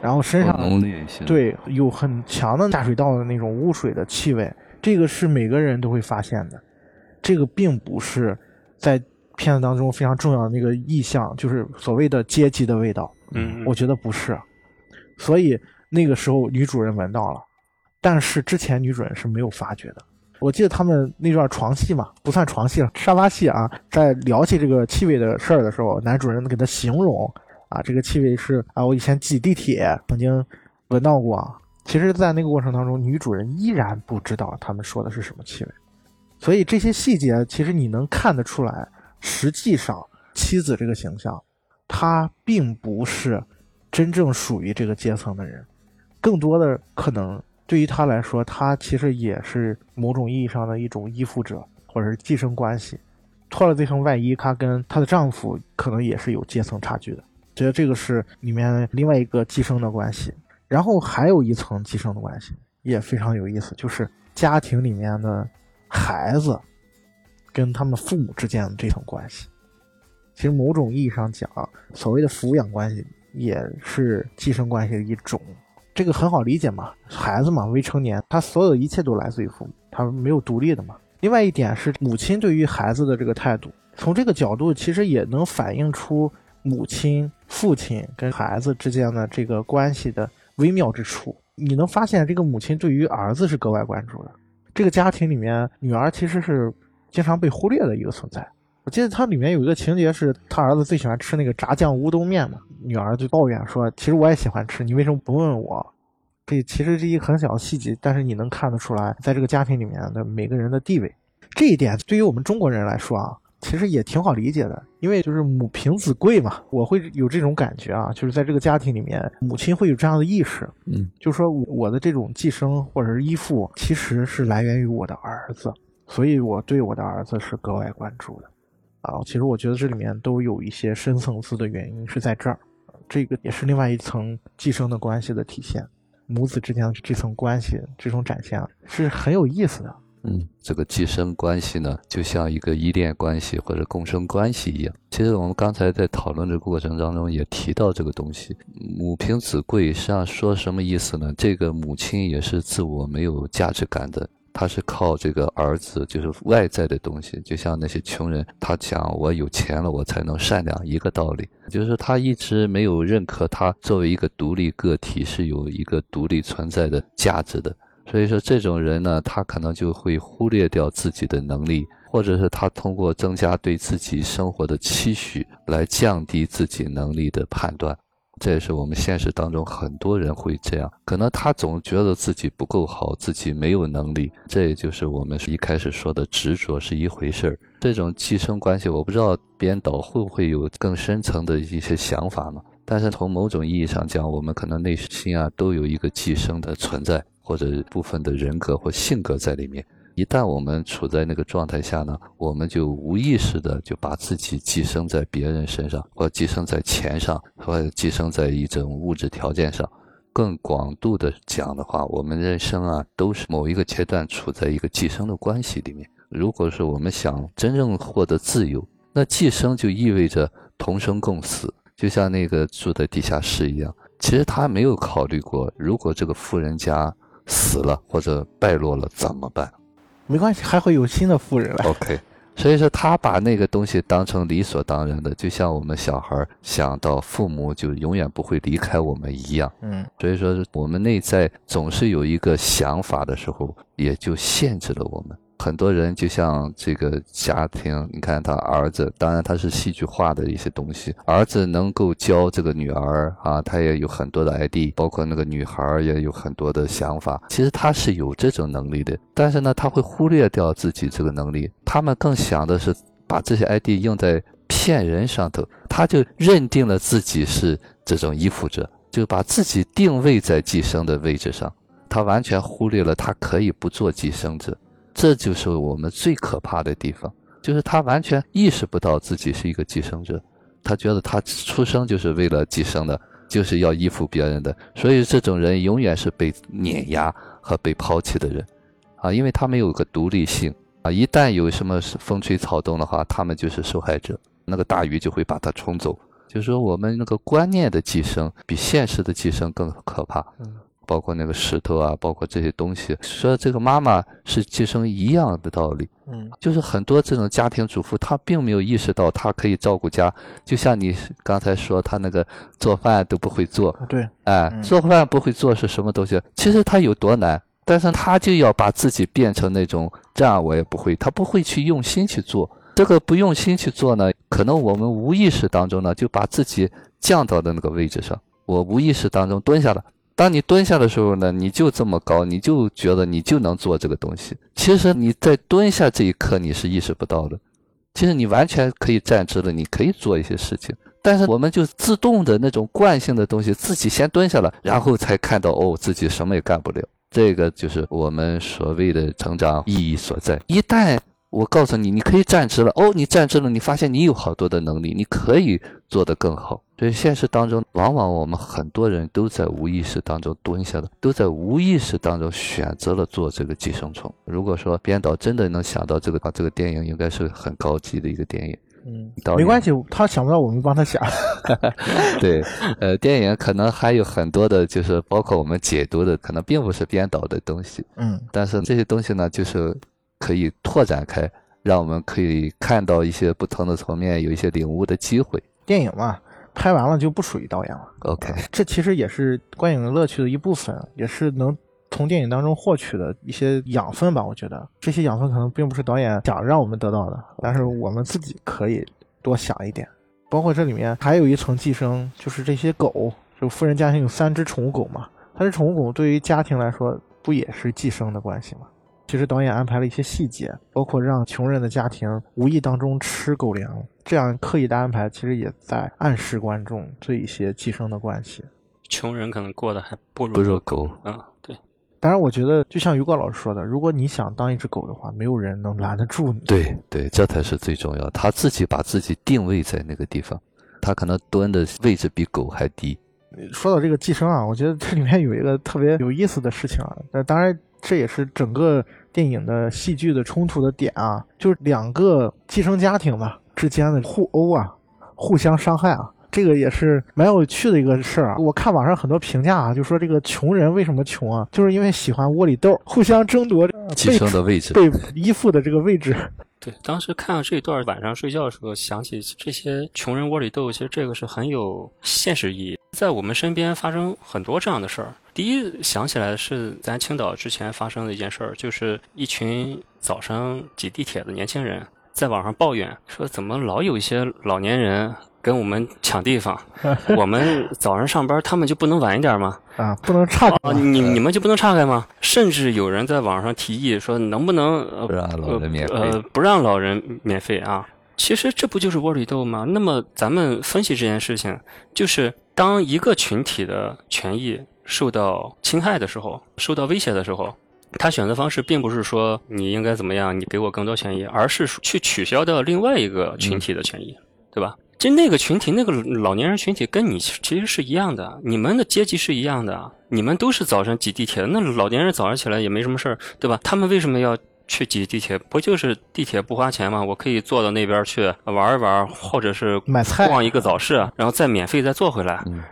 然后身上对有很强的下水道的那种污水的气味，这个是每个人都会发现的。这个并不是在片子当中非常重要的那个意象，就是所谓的阶级的味道。嗯，我觉得不是，所以那个时候女主人闻到了，但是之前女主人是没有发觉的。我记得他们那段床戏嘛，不算床戏了，沙发戏啊，在聊起这个气味的事儿的时候，男主人给他形容啊，这个气味是啊，我以前挤地铁曾经闻到过。其实，在那个过程当中，女主人依然不知道他们说的是什么气味，所以这些细节其实你能看得出来，实际上妻子这个形象，她并不是真正属于这个阶层的人，更多的可能。对于她来说，她其实也是某种意义上的一种依附者，或者是寄生关系。脱了这层外衣，她跟她的丈夫可能也是有阶层差距的。觉得这个是里面另外一个寄生的关系。然后还有一层寄生的关系也非常有意思，就是家庭里面的孩子跟他们父母之间的这层关系。其实某种意义上讲，所谓的抚养关系也是寄生关系的一种。这个很好理解嘛，孩子嘛，未成年，他所有一切都来自于父母，他没有独立的嘛。另外一点是母亲对于孩子的这个态度，从这个角度其实也能反映出母亲、父亲跟孩子之间的这个关系的微妙之处。你能发现，这个母亲对于儿子是格外关注的。这个家庭里面，女儿其实是经常被忽略的一个存在。我记得它里面有一个情节，是他儿子最喜欢吃那个炸酱乌冬面嘛，女儿就抱怨说：“其实我也喜欢吃，你为什么不问我？”这其实是一个很小的细节，但是你能看得出来，在这个家庭里面的每个人的地位，这一点对于我们中国人来说啊，其实也挺好理解的，因为就是母凭子贵嘛，我会有这种感觉啊，就是在这个家庭里面，母亲会有这样的意识，嗯，就是说我的这种寄生或者是依附，其实是来源于我的儿子，所以我对我的儿子是格外关注的。啊，其实我觉得这里面都有一些深层次的原因是在这儿，这个也是另外一层寄生的关系的体现，母子之间的这层关系这种展现是很有意思的。嗯，这个寄生关系呢，就像一个依恋关系或者共生关系一样。其实我们刚才在讨论的过程当中也提到这个东西，母凭子贵，实际上说什么意思呢？这个母亲也是自我没有价值感的。他是靠这个儿子，就是外在的东西，就像那些穷人，他讲我有钱了，我才能善良，一个道理，就是他一直没有认可他作为一个独立个体是有一个独立存在的价值的。所以说，这种人呢，他可能就会忽略掉自己的能力，或者是他通过增加对自己生活的期许来降低自己能力的判断。这也是我们现实当中很多人会这样，可能他总觉得自己不够好，自己没有能力。这也就是我们一开始说的执着是一回事儿。这种寄生关系，我不知道编导会不会有更深层的一些想法呢？但是从某种意义上讲，我们可能内心啊都有一个寄生的存在，或者部分的人格或性格在里面。一旦我们处在那个状态下呢，我们就无意识的就把自己寄生在别人身上，或寄生在钱上，或寄生在一种物质条件上。更广度的讲的话，我们人生啊，都是某一个阶段处在一个寄生的关系里面。如果说我们想真正获得自由，那寄生就意味着同生共死，就像那个住在地下室一样。其实他没有考虑过，如果这个富人家死了或者败落了怎么办？没关系，还会有新的富人来。OK，所以说他把那个东西当成理所当然的，就像我们小孩想到父母就永远不会离开我们一样。嗯，所以说我们内在总是有一个想法的时候，也就限制了我们。很多人就像这个家庭，你看他儿子，当然他是戏剧化的一些东西。儿子能够教这个女儿啊，他也有很多的 ID，包括那个女孩也有很多的想法。其实他是有这种能力的，但是呢，他会忽略掉自己这个能力。他们更想的是把这些 ID 用在骗人上头，他就认定了自己是这种依附者，就把自己定位在寄生的位置上，他完全忽略了他可以不做寄生者。这就是我们最可怕的地方，就是他完全意识不到自己是一个寄生者，他觉得他出生就是为了寄生的，就是要依附别人的，所以这种人永远是被碾压和被抛弃的人，啊，因为他没有个独立性啊，一旦有什么风吹草动的话，他们就是受害者，那个大鱼就会把他冲走。就是说，我们那个观念的寄生比现实的寄生更可怕。包括那个石头啊，包括这些东西，说这个妈妈是寄生一样的道理。嗯，就是很多这种家庭主妇，她并没有意识到她可以照顾家，就像你刚才说，她那个做饭都不会做，对，哎，嗯做饭不会做是什么东西？其实她有多难，但是她就要把自己变成那种这样我也不会，她不会去用心去做。这个不用心去做呢，可能我们无意识当中呢，就把自己降到的那个位置上。我无意识当中蹲下了。当你蹲下的时候呢，你就这么高，你就觉得你就能做这个东西。其实你在蹲下这一刻你是意识不到的，其实你完全可以站直了，你可以做一些事情。但是我们就自动的那种惯性的东西，自己先蹲下了，然后才看到哦，自己什么也干不了。这个就是我们所谓的成长意义所在。一旦我告诉你，你可以站直了，哦，你站直了，你发现你有好多的能力，你可以做得更好。所以现实当中，往往我们很多人都在无意识当中蹲下了，都在无意识当中选择了做这个寄生虫。如果说编导真的能想到这个，这个电影应该是很高级的一个电影。嗯没关系，他想不到我们帮他想。对，呃，电影可能还有很多的，就是包括我们解读的，可能并不是编导的东西，嗯但是这些东西呢，就是可以拓展开，让我们可以看到一些不同的层面，有一些领悟的机会。电影嘛，拍完了就不属于导演了。OK，这其实也是观影乐趣的一部分，也是能从电影当中获取的一些养分吧。我觉得这些养分可能并不是导演想让我们得到的，但是我们自己可以多想一点。包括这里面还有一层寄生，就是这些狗，就富人家庭有三只宠物狗嘛，三只宠物狗对于家庭来说不也是寄生的关系吗？其实导演安排了一些细节，包括让穷人的家庭无意当中吃狗粮，这样刻意的安排，其实也在暗示观众这一些寄生的关系。穷人可能过得还不如不如狗。啊，对，当然，我觉得就像于果老师说的，如果你想当一只狗的话，没有人能拦得住你。对对，这才是最重要。他自己把自己定位在那个地方，他可能蹲的位置比狗还低。说到这个寄生啊，我觉得这里面有一个特别有意思的事情啊，那当然这也是整个电影的戏剧的冲突的点啊，就是两个寄生家庭吧之间的互殴啊，互相伤害啊。这个也是蛮有趣的一个事儿啊！我看网上很多评价啊，就说这个穷人为什么穷啊，就是因为喜欢窝里斗，互相争夺呃寄生的位置，被依附的这个位置。对，当时看到这一段，晚上睡觉的时候想起这些穷人窝里斗，其实这个是很有现实意义，在我们身边发生很多这样的事儿。第一想起来的是咱青岛之前发生的一件事儿，就是一群早上挤地铁的年轻人在网上抱怨说，怎么老有一些老年人跟我们抢地方，我们早上上班，他们就不能晚一点吗？啊，不能岔开啊，你你们就不能岔开吗？甚至有人在网上提议说，能不能呃不让老人免费呃不让老人免费啊？其实这不就是窝里斗吗？那么咱们分析这件事情，就是当一个群体的权益受到侵害的时候，受到威胁的时候，他选择方式并不是说你应该怎么样，你给我更多权益，而是去取消掉另外一个群体的权益，对吧？就那个群体，那个老年人群体跟你其实是一样的，你们的阶级是一样的，你们都是早上挤地铁的。那老年人早上起来也没什么事儿，对吧？他们为什么要去挤地铁？不就是地铁不花钱吗？我可以坐到那边去玩一玩，或者是买菜逛一个早市，然后再免费再坐回来。嗯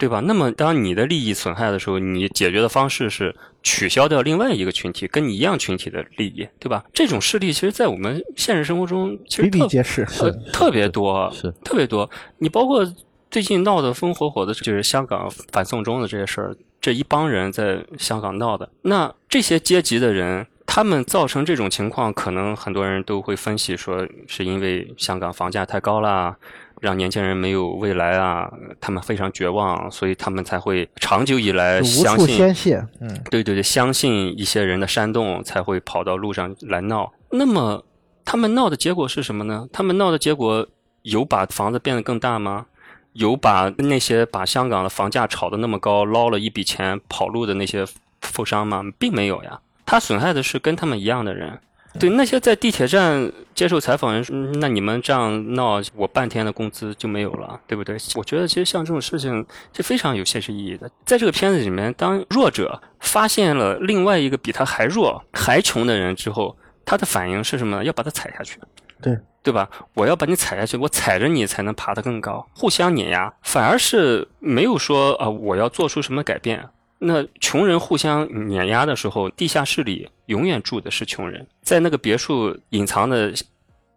对吧？那么，当你的利益损害的时候，你解决的方式是取消掉另外一个群体跟你一样群体的利益，对吧？这种事例其实，在我们现实生活中，其实比比特皆是。呃特别多，是特别多。你包括最近闹得风火火的，就是香港反送中的这些事儿，这一帮人在香港闹的。那这些阶级的人，他们造成这种情况，可能很多人都会分析说，是因为香港房价太高啦。让年轻人没有未来啊，他们非常绝望，所以他们才会长久以来相信宣泄，嗯，对对对，相信一些人的煽动，才会跑到路上来闹。那么他们闹的结果是什么呢？他们闹的结果有把房子变得更大吗？有把那些把香港的房价炒得那么高，捞了一笔钱跑路的那些富商吗？并没有呀。他损害的是跟他们一样的人。对那些在地铁站接受采访人说，嗯那你们这样闹，我半天的工资就没有了，对不对？我觉得其实像这种事情是非常有现实意义的。在这个片子里面，当弱者发现了另外一个比他还弱、还穷的人之后，他的反应是什么呢？要把他踩下去。对对吧？我要把你踩下去，我踩着你才能爬得更高，互相碾压，反而是没有说啊、我要做出什么改变，那穷人互相碾压的时候，地下室里永远住的是穷人，在那个别墅隐藏的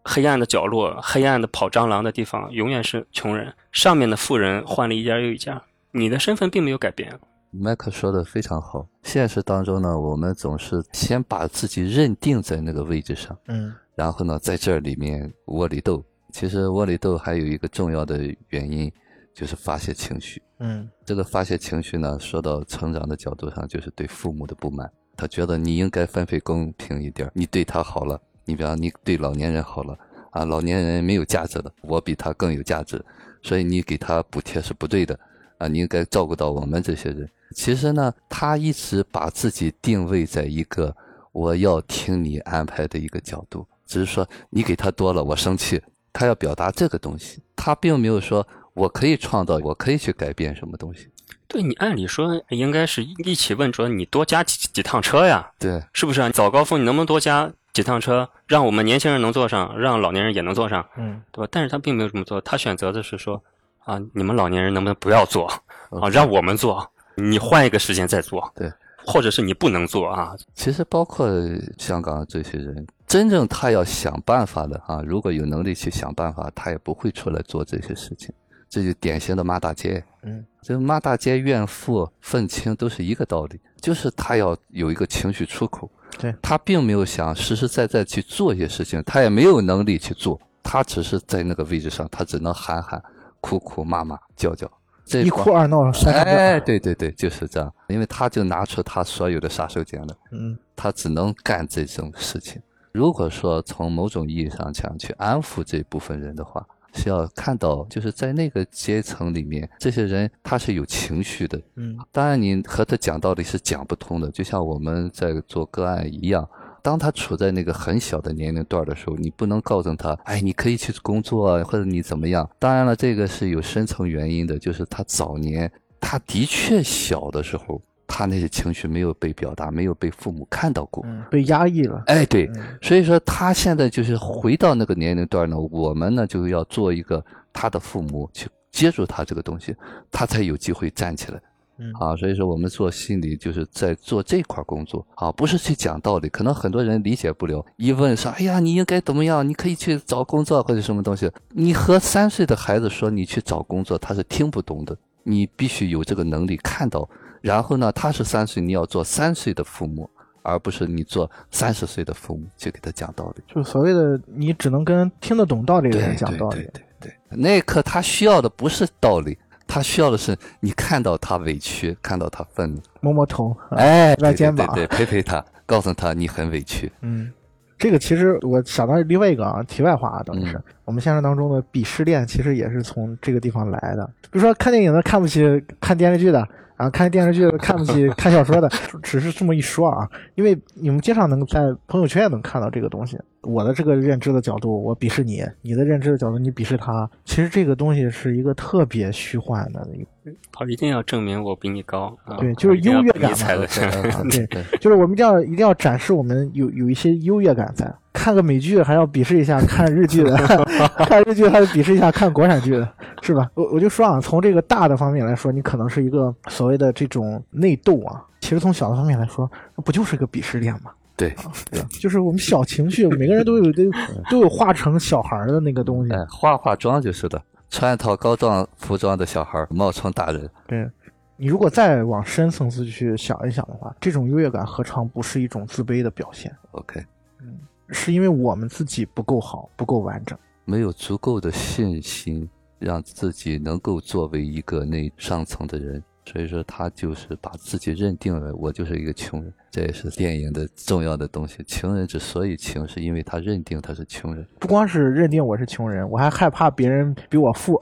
黑暗的角落、黑暗的跑蟑螂的地方，永远是穷人。上面的富人换了一家又一家，你的身份并没有改变。麦克说的非常好。现实当中呢，我们总是先把自己认定在那个位置上，嗯然后呢，在这里面窝里斗。其实窝里斗还有一个重要的原因，就是发泄情绪。嗯这个发泄情绪呢，说到成长的角度上，就是对父母的不满。他觉得你应该分配公平一点，你对他好了，你比方你对老年人好了啊，老年人没有价值的，我比他更有价值，所以你给他补贴是不对的啊，你应该照顾到我们这些人。其实呢，他一直把自己定位在一个我要听你安排的一个角度，只是说你给他多了，我生气。他要表达这个东西，他并没有说我可以创造，我可以去改变什么东西。对你按理说应该是一起问说你多加几几趟车呀，对，是不是啊？早高峰你能不能多加几趟车，让我们年轻人能坐上，让老年人也能坐上，嗯。对吧？但是他并没有这么做，他选择的是说啊，你们老年人能不能不要坐？啊，让我们坐，你换一个时间再坐，对，或者是你不能坐啊，其实包括香港这些人，真正他要想办法的啊，如果有能力去想办法，他也不会出来做这些事情。这就典型的骂大街。嗯这骂大街、怨妇、愤青都是一个道理，就是他要有一个情绪出口。对他并没有想实实在在去做一些事情，他也没有能力去做，他只是在那个位置上，他只能喊喊、哭哭、骂骂、叫叫。这一哭二闹三上吊。哎，对对对，就是这样，因为他就拿出他所有的杀手锏了。嗯他只能干这种事情。如果说从某种意义上讲去安抚这部分人的话，是要看到就是在那个阶层里面，这些人他是有情绪的。嗯当然，你和他讲道理是讲不通的，就像我们在做个案一样。当他处在那个很小的年龄段的时候，你不能告诉他，哎，你可以去工作啊，或者你怎么样。当然了，这个是有深层原因的，就是他早年他的确小的时候，他那些情绪没有被表达，没有被父母看到过。嗯，被压抑了。哎，对，嗯所以说他现在就是回到那个年龄段呢，我们呢就要做一个他的父母去接住他这个东西，他才有机会站起来。嗯啊，所以说我们做心理就是在做这块工作啊，不是去讲道理，可能很多人理解不了。一问说，哎呀，你应该怎么样？你可以去找工作或者什么东西。你和三岁的孩子说你去找工作，他是听不懂的。你必须有这个能力看到，然后呢，他是三岁，你要做三岁的父母，而不是你做三十岁的父母去给他讲道理。就是所谓的你只能跟听得懂道理的人讲道理。对对对对，那一刻他需要的不是道理，他需要的是你看到他委屈，看到他愤怒，摸摸头，啊哎，歪对肩膀对对，对陪陪他，告诉他你很委屈。嗯，这个其实我想到另外一个啊，题外话啊，等于是、嗯我们现实当中的鄙视链，其实也是从这个地方来的。比如说看电影的看不起看电视剧的，然后看电视剧的 看不起看小说的，只是这么一说啊。因为你们经常能在朋友圈也能看到这个东西。我的这个认知的角度，我鄙视你；你的认知的角度，你鄙视他。其实这个东西是一个特别虚幻的一个，他一定要证明我比你高，啊对就是优越感嘛的。啊 对，就是我们一定要一定要展示我们有有一些优越感在。看个美剧还要鄙视一下看日剧的，看日剧还要鄙视一下看国产剧的，是吧？我我就说啊，从这个大的方面来说，你可能是一个所谓的这种内斗啊。其实从小的方面来说，那不就是个鄙视链吗？对，对？就是我们小情绪，每个人都有都都有化成小孩的那个东西。哎，化化妆就是的，穿一套高档服装的小孩冒充大人。对，你如果再往深层次去想一想的话，这种优越感何尝不是一种自卑的表现？OK，嗯是因为我们自己不够好，不够完整。没有足够的信心，让自己能够作为一个那上层的人，所以说他就是把自己认定了我就是一个穷人，这也是电影的重要的东西。穷人之所以穷，是因为他认定他是穷人，不光是认定我是穷人，我还害怕别人比我富。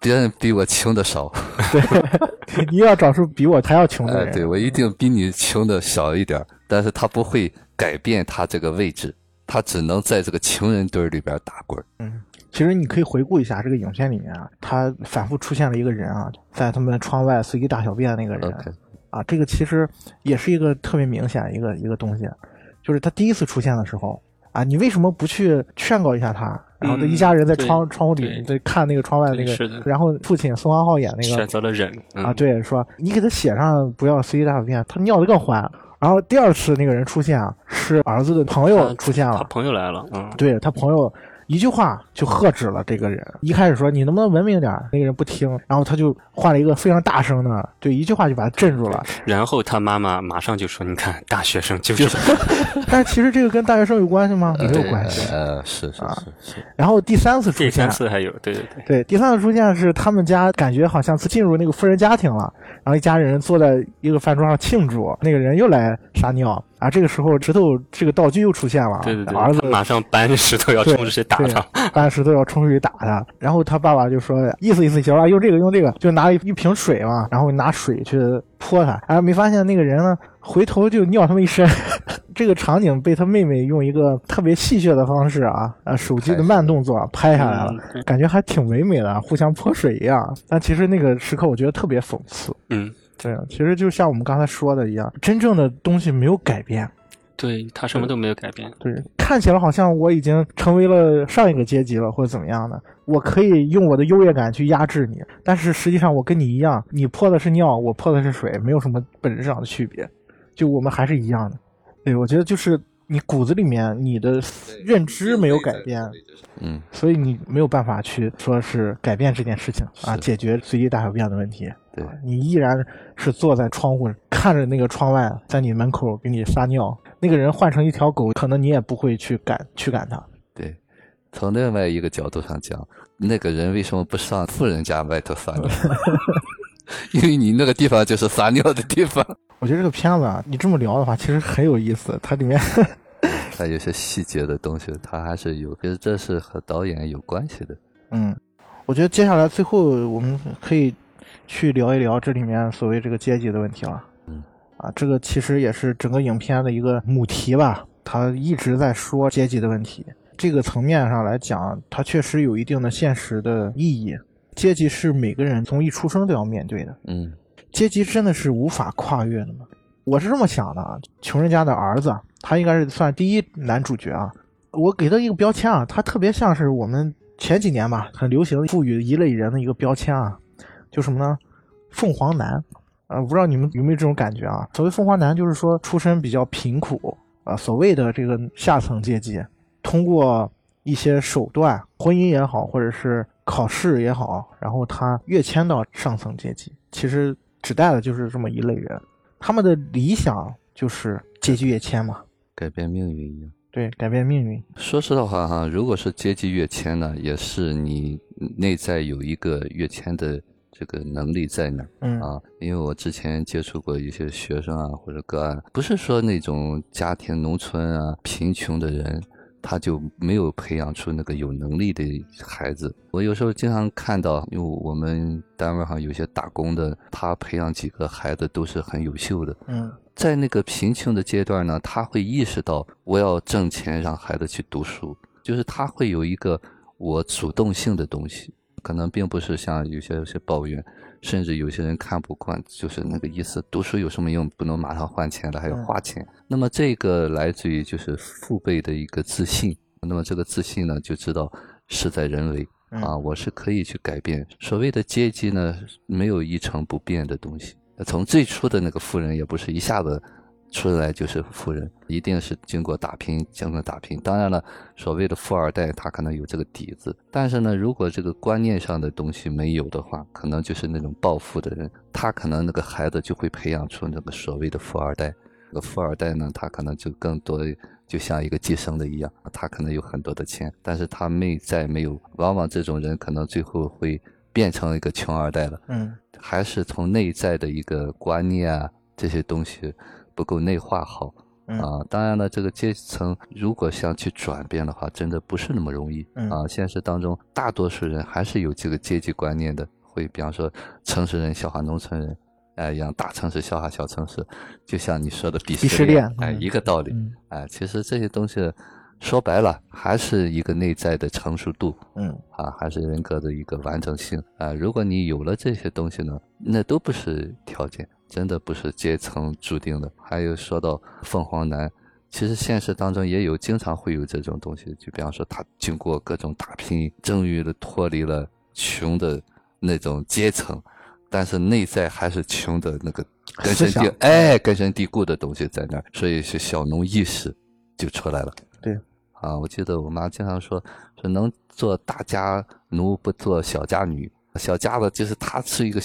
别人比我穷的少，对你要找出比我还要穷的哎，人。对我一定比你穷的少一点儿，但是他不会改变他这个位置，他只能在这个穷人堆儿里边打滚儿。嗯，其实你可以回顾一下这个影片里面啊，他反复出现了一个人啊，在他们窗外随地大小便的那个人啊，这个其实也是一个特别明显的一个一个东西，就是他第一次出现的时候啊，你为什么不去劝告一下他，然后这一家人在对窗窗户里对在看那个窗外那个然后父亲宋康昊演那个选择了忍嗯啊，，对，说你给他写上不要随地大小便，他尿的更欢。然后第二次那个人出现啊，是儿子的朋友出现了他，朋友来了，嗯，对他朋友一句话就喝止了这个人。一开始说你能不能文明点儿，那个人不听，然后他就换了一个非常大声的，对，一句话就把他镇住了。然后他妈妈马上就说：“你看，大学生就是 但是其实这个跟大学生有关系吗？没有关系。呃，是是啊是是，然后第三次出现第三，次还有，对对对，对，第三次出现是他们家感觉好像是进入那个富人家庭了，然后一家人坐在一个饭桌上庆祝，那个人又来撒尿啊。这个时候石头这个道具又出现了，对对对，儿子马上搬着石头要冲出去打他，搬石头要冲出去打他，然后他爸爸就说意思意思行了，用这个用这个，就拿一一瓶水嘛，然后拿水去泼他，然后没发现那个人呢回头就尿他们一身。这个场景被他妹妹用一个特别戏谑的方式啊，呃，手机的慢动作拍下来了，嗯感觉还挺唯美的，互相泼水一样。但其实那个时刻我觉得特别讽刺。嗯，对，其实就像我们刚才说的一样，真正的东西没有改变。对他什么都没有改变，对，看起来好像我已经成为了上一个阶级了，或者怎么样的，我可以用我的优越感去压制你，但是实际上我跟你一样，你泼的是尿，我泼的是水，没有什么本质上的区别，就我们还是一样的。对，我觉得就是你骨子里面你的认知没有改变，嗯，所以你没有办法去说是改变这件事情啊，解决随地大小便的问题。对，你依然是坐在窗户看着那个窗外，在你门口给你撒尿。那个人换成一条狗，可能你也不会去赶驱赶他。对。从另外一个角度上讲，那个人为什么不上富人家外头撒尿？因为你那个地方就是撒尿的地方。我觉得这个片子啊，你这么聊的话，其实很有意思。它里面 它有些细节的东西，它还是有，其实这是和导演有关系的。嗯，我觉得接下来最后我们可以去聊一聊这里面所谓这个阶级的问题了。嗯，啊，这个其实也是整个影片的一个母题吧，他一直在说阶级的问题。这个层面上来讲，它确实有一定的现实的意义。阶级是每个人从一出生都要面对的，嗯阶级真的是无法跨越的吗？我是这么想的啊，穷人家的儿子，他应该是算第一男主角啊。我给他一个标签啊，他特别像是我们前几年吧，很流行赋予一类人的一个标签啊，就什么呢？凤凰男。啊、不知道你们有没有这种感觉啊？所谓凤凰男，就是说出身比较贫苦啊、所谓的这个下层阶级，通过一些手段，婚姻也好，或者是考试也好，然后他跃迁到上层阶级。其实指代的就是这么一类人，他们的理想就是阶级跃迁嘛，改变命运一样。对，改变命运。说实的话哈，如果是阶级跃迁呢，也是你内在有一个跃迁的这个能力在哪儿。嗯啊，因为我之前接触过一些学生啊或者个案，不是说那种家庭农村啊贫穷的人，他就没有培养出那个有能力的孩子。我有时候经常看到，因为我们单位上有些打工的，他培养几个孩子都是很优秀的。嗯在那个贫穷的阶段呢，他会意识到我要挣钱让孩子去读书，就是他会有一个我主动性的东西，可能并不是像有些有些抱怨，甚至有些人看不惯，就是那个意思，读书有什么用？不能马上换钱的，还要花钱。那么这个来自于就是父辈的一个自信，那么这个自信呢，就知道事在人为。啊，我是可以去改变。所谓的阶级呢，没有一成不变的东西。从最初的那个富人，也不是一下子出来就是富人，一定是经过打拼，经过打拼。当然了，所谓的富二代，他可能有这个底子，但是呢，如果这个观念上的东西没有的话，可能就是那种暴富的人，他可能那个孩子就会培养出那个所谓的富二代。那个富二代呢，他可能就更多就像一个寄生的一样，他可能有很多的钱，但是他内在没有。往往这种人可能最后会变成一个穷二代了。嗯还是从内在的一个观念啊这些东西不够内化好嗯啊。当然了，这个阶层如果想去转变的话，真的不是那么容易嗯啊。现实当中，大多数人还是有这个阶级观念的，会比方说城市人笑话农村人。哎，让大城市笑话小城市，就像你说的鄙鄙视视链哎，嗯一个道理。嗯哎，其实这些东西说白了，还是一个内在的成熟度。嗯啊，还是人格的一个完整性啊。如果你有了这些东西呢，那都不是条件，真的不是阶层注定的。还有说到凤凰男，其实现实当中也有，经常会有这种东西。就比方说，他经过各种打拼，终于的脱离了穷的那种阶层，但是内在还是穷的那个根深蒂哎根深蒂固的东西在那儿，所以是小农意识就出来了。对，啊，我记得我妈经常说，说能做大家奴不做小家女。小家子就是她是一个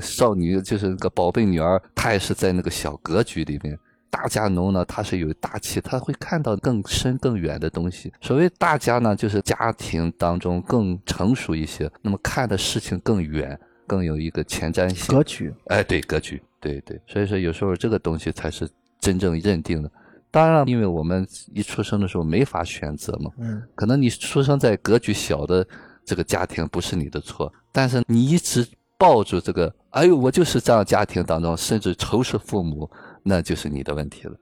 少女，就是个宝贝女儿，她也是在那个小格局里面。大家农呢，他是有大气，他会看到更深更远的东西。所谓大家呢，就是家庭当中更成熟一些，那么看的事情更远，更有一个前瞻性。格局，哎，对，格局，对对。所以说，有时候这个东西才是真正认定的。当然了，因为我们一出生的时候没法选择嘛，嗯，可能你出生在格局小的这个家庭不是你的错，但是你一直抱住这个，哎呦，我就是这样家庭当中，甚至仇视父母。那就是你的问题了。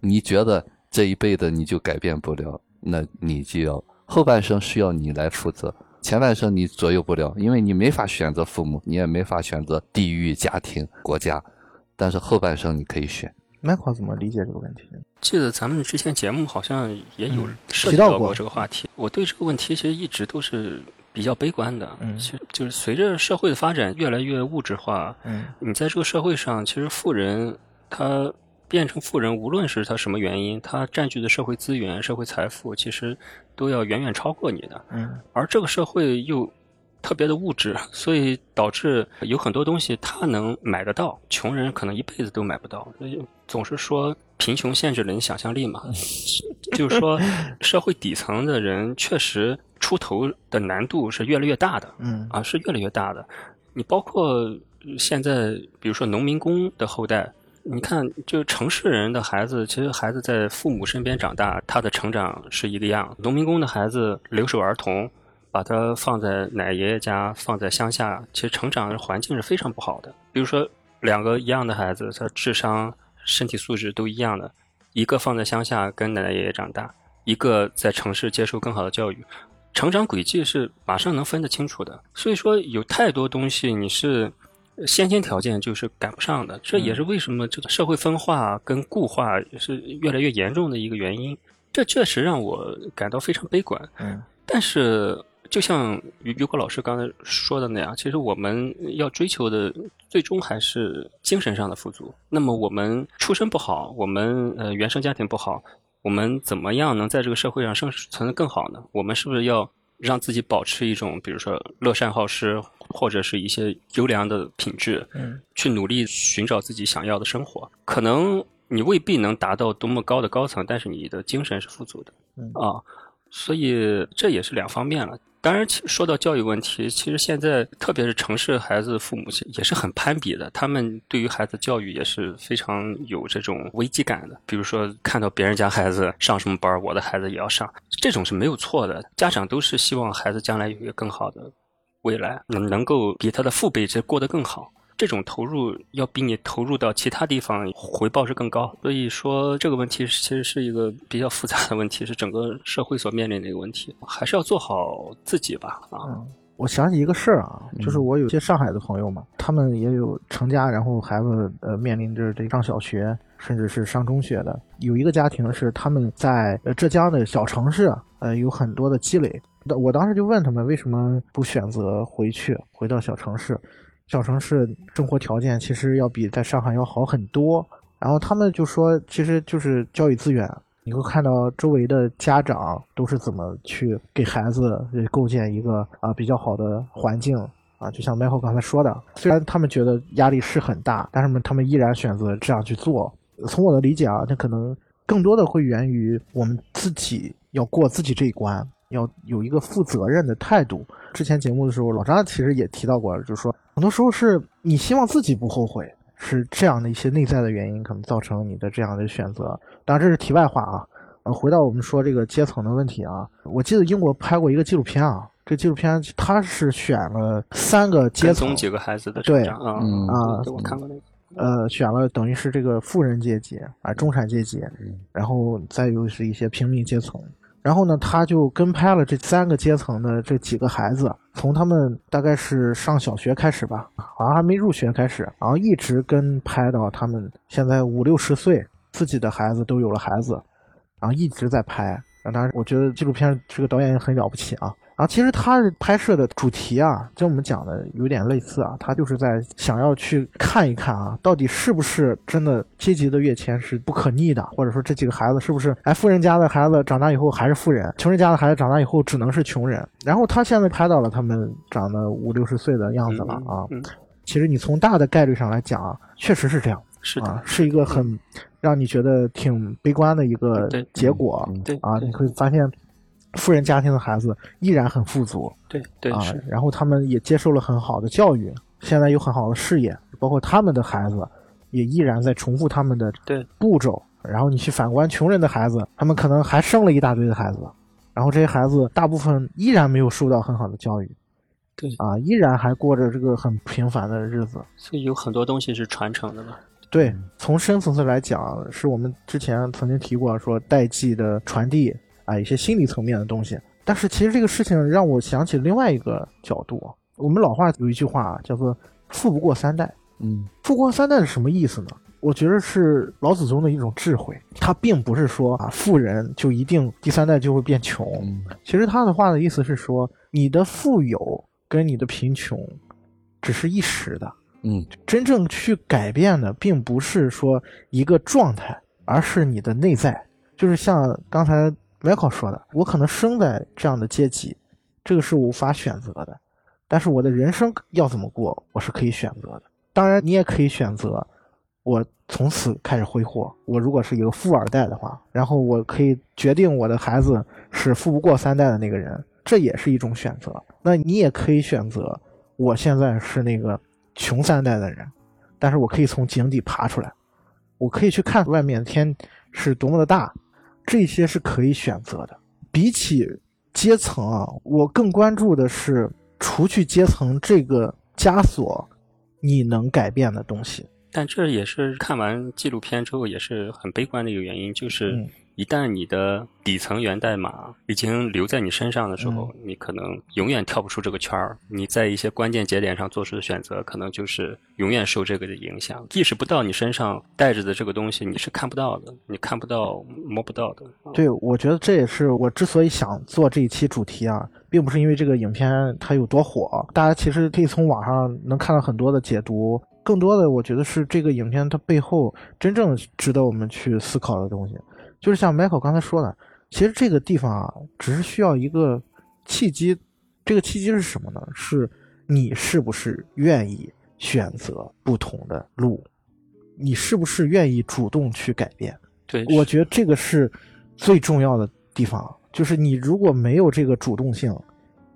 你觉得这一辈子你就改变不了，那你就要后半生需要你来负责，前半生你左右不了，因为你没法选择父母，你也没法选择地域、家庭、国家，但是后半生你可以选。Michael 怎么理解这个问题？记得咱们之前节目好像也有涉及到过这个话题。我对这个问题其实一直都是比较悲观的。嗯，其实就是随着社会的发展越来越物质化，嗯，你在这个社会上，其实富人。他变成富人，无论是他什么原因，他占据的社会资源、社会财富，其实都要远远超过你的。嗯，而这个社会又特别的物质，所以导致有很多东西他能买得到，穷人可能一辈子都买不到。总是说贫穷限制了你想象力嘛，就是说社会底层的人确实出头的难度是越来越大的。嗯，啊，是越来越大的。你包括现在，比如说农民工的后代。你看，就城市人的孩子，其实孩子在父母身边长大，他的成长是一个样。农民工的孩子留守儿童，把他放在奶爷爷家，放在乡下，其实成长的环境是非常不好的。比如说，两个一样的孩子，他智商、身体素质都一样的，一个放在乡下跟奶奶爷爷长大，一个在城市接受更好的教育，成长轨迹是马上能分得清楚的。所以说，有太多东西你是。先天条件就是赶不上的，这也是为什么这个社会分化跟固化是越来越严重的一个原因。这确实让我感到非常悲观。嗯，但是就像于于果老师刚才说的那样，其实我们要追求的最终还是精神上的富足。那么我们出身不好，我们呃原生家庭不好，我们怎么样能在这个社会上生存的更好呢？我们是不是要？让自己保持一种，比如说乐善好施，或者是一些优良的品质，嗯，去努力寻找自己想要的生活。可能你未必能达到多么高的高层，但是你的精神是富足的，嗯啊，所以这也是两方面了。当然，说到教育问题，其实现在特别是城市孩子父母亲也是很攀比的，他们对于孩子教育也是非常有这种危机感的。比如说，看到别人家孩子上什么班，我的孩子也要上，这种是没有错的。家长都是希望孩子将来有一个更好的未来，能能够比他的父辈这过得更好。这种投入要比你投入到其他地方回报是更高，所以说这个问题其实是一个比较复杂的问题，是整个社会所面临的一个问题，还是要做好自己吧。啊，我想起一个事儿啊，就是我有些上海的朋友嘛，他们也有成家，然后孩子呃面临着这上小学，甚至是上中学的。有一个家庭是他们在呃浙江的小城市，呃有很多的积累。我当时就问他们为什么不选择回去，回到小城市。小城市生活条件其实要比在上海要好很多，然后他们就说，其实就是教育资源，你会看到周围的家长都是怎么去给孩子构建一个啊比较好的环境啊，就像 Michael 刚才说的，虽然他们觉得压力是很大，但是他们依然选择这样去做。从我的理解啊，那可能更多的会源于我们自己要过自己这一关，要有一个负责任的态度。之前节目的时候，老张其实也提到过，就是说。很多时候是你希望自己不后悔，是这样的一些内在的原因，可能造成你的这样的选择。当然这是题外话啊。呃，回到我们说这个阶层的问题啊，我记得英国拍过一个纪录片啊，这纪录片它是选了三个阶层几个孩子的对啊啊，我看过那个。呃，选了等于是这个富人阶级啊，中产阶级，然后再又是一些平民阶层。然后呢，他就跟拍了这三个阶层的这几个孩子，从他们大概是上小学开始吧，好像还没入学开始，然后一直跟拍到他们现在五六十岁，自己的孩子都有了孩子，然后一直在拍。当然，我觉得纪录片这个导演也很了不起啊。然后其实他拍摄的主题啊，跟我们讲的有点类似啊。他就是在想要去看一看啊，到底是不是真的阶级的跃迁是不可逆的，或者说这几个孩子是不是哎富人家的孩子长大以后还是富人，穷人家的孩子长大以后只能是穷人。然后他现在拍到了他们长得五六十岁的样子了啊。其实你从大的概率上来讲啊，确实是这样，是啊，是一个很让你觉得挺悲观的一个结果。对啊，你会发现，富人家庭的孩子依然很富足。对对啊，然后他们也接受了很好的教育，现在有很好的事业，包括他们的孩子也依然在重复他们的步骤。然后你去反观穷人的孩子，他们可能还生了一大堆的孩子，然后这些孩子大部分依然没有受到很好的教育。对啊，依然还过着这个很平凡的日子，所以有很多东西是传承的嘛。对，从深层次来讲，是我们之前曾经提过说代际的传递啊，一些心理层面的东西。但是其实这个事情让我想起另外一个角度，我们老话有一句话叫做“富不过三代”。嗯，富过三代是什么意思呢？我觉得是老子宗的一种智慧，他并不是说啊富人就一定第三代就会变穷。其实他的话的意思是说，你的富有。跟你的贫穷，只是一时的，嗯，真正去改变的，并不是说一个状态，而是你的内在。就是像刚才麦考说的，我可能生在这样的阶级，这个是无法选择的，但是我的人生要怎么过，我是可以选择的。当然，你也可以选择，我从此开始挥霍。我如果是一个富二代的话，然后我可以决定我的孩子是富不过三代的那个人。这也是一种选择。那你也可以选择，我现在是那个穷三代的人，但是我可以从井底爬出来，我可以去看外面天是多么的大，这些是可以选择的。比起阶层啊，我更关注的是，除去阶层这个枷锁，你能改变的东西。但这也是看完纪录片之后也是很悲观的一个原因，就是。一旦你的底层源代码已经留在你身上的时候，你可能永远跳不出这个圈儿。你在一些关键节点上做出的选择，可能就是永远受这个的影响。意识不到你身上带着的这个东西，你是看不到的，你看不到、摸不到的。对，我觉得这也是我之所以想做这一期主题啊，并不是因为这个影片它有多火，大家其实可以从网上能看到很多的解读。更多的，我觉得是这个影片它背后真正值得我们去思考的东西。就是像 Michael 刚才说的，其实这个地方啊，只是需要一个契机。这个契机是什么呢？是你是不是愿意选择不同的路？你是不是愿意主动去改变？对，我觉得这个是最重要的地方。就是你如果没有这个主动性，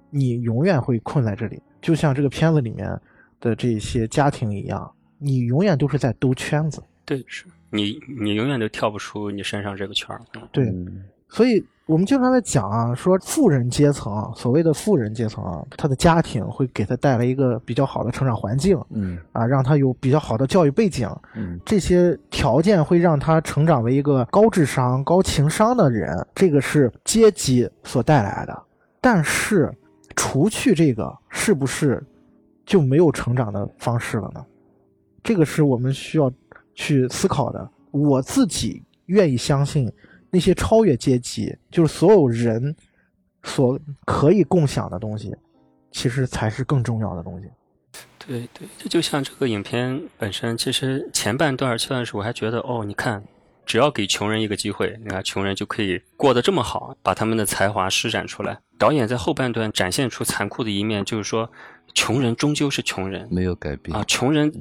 你永远会困在这里。就像这个片子里面的这些家庭一样，你永远都是在兜圈子。对，是。你你永远都跳不出你身上这个圈儿，对，所以我们经常在讲啊，说富人阶层，所谓的富人阶层啊，他的家庭会给他带来一个比较好的成长环境，嗯，啊，让他有比较好的教育背景，嗯，这些条件会让他成长为一个高智商、高情商的人，这个是阶级所带来的。但是，除去这个，是不是就没有成长的方式了呢？这个是我们需要。去思考的，我自己愿意相信，那些超越阶级，就是所有人所可以共享的东西，其实才是更重要的东西。对对，这就像这个影片本身，其实前半段、前段时我还觉得，哦，你看，只要给穷人一个机会，你看穷人就可以过得这么好，把他们的才华施展出来。导演在后半段展现出残酷的一面，就是说，穷人终究是穷人，没有改变啊，穷人。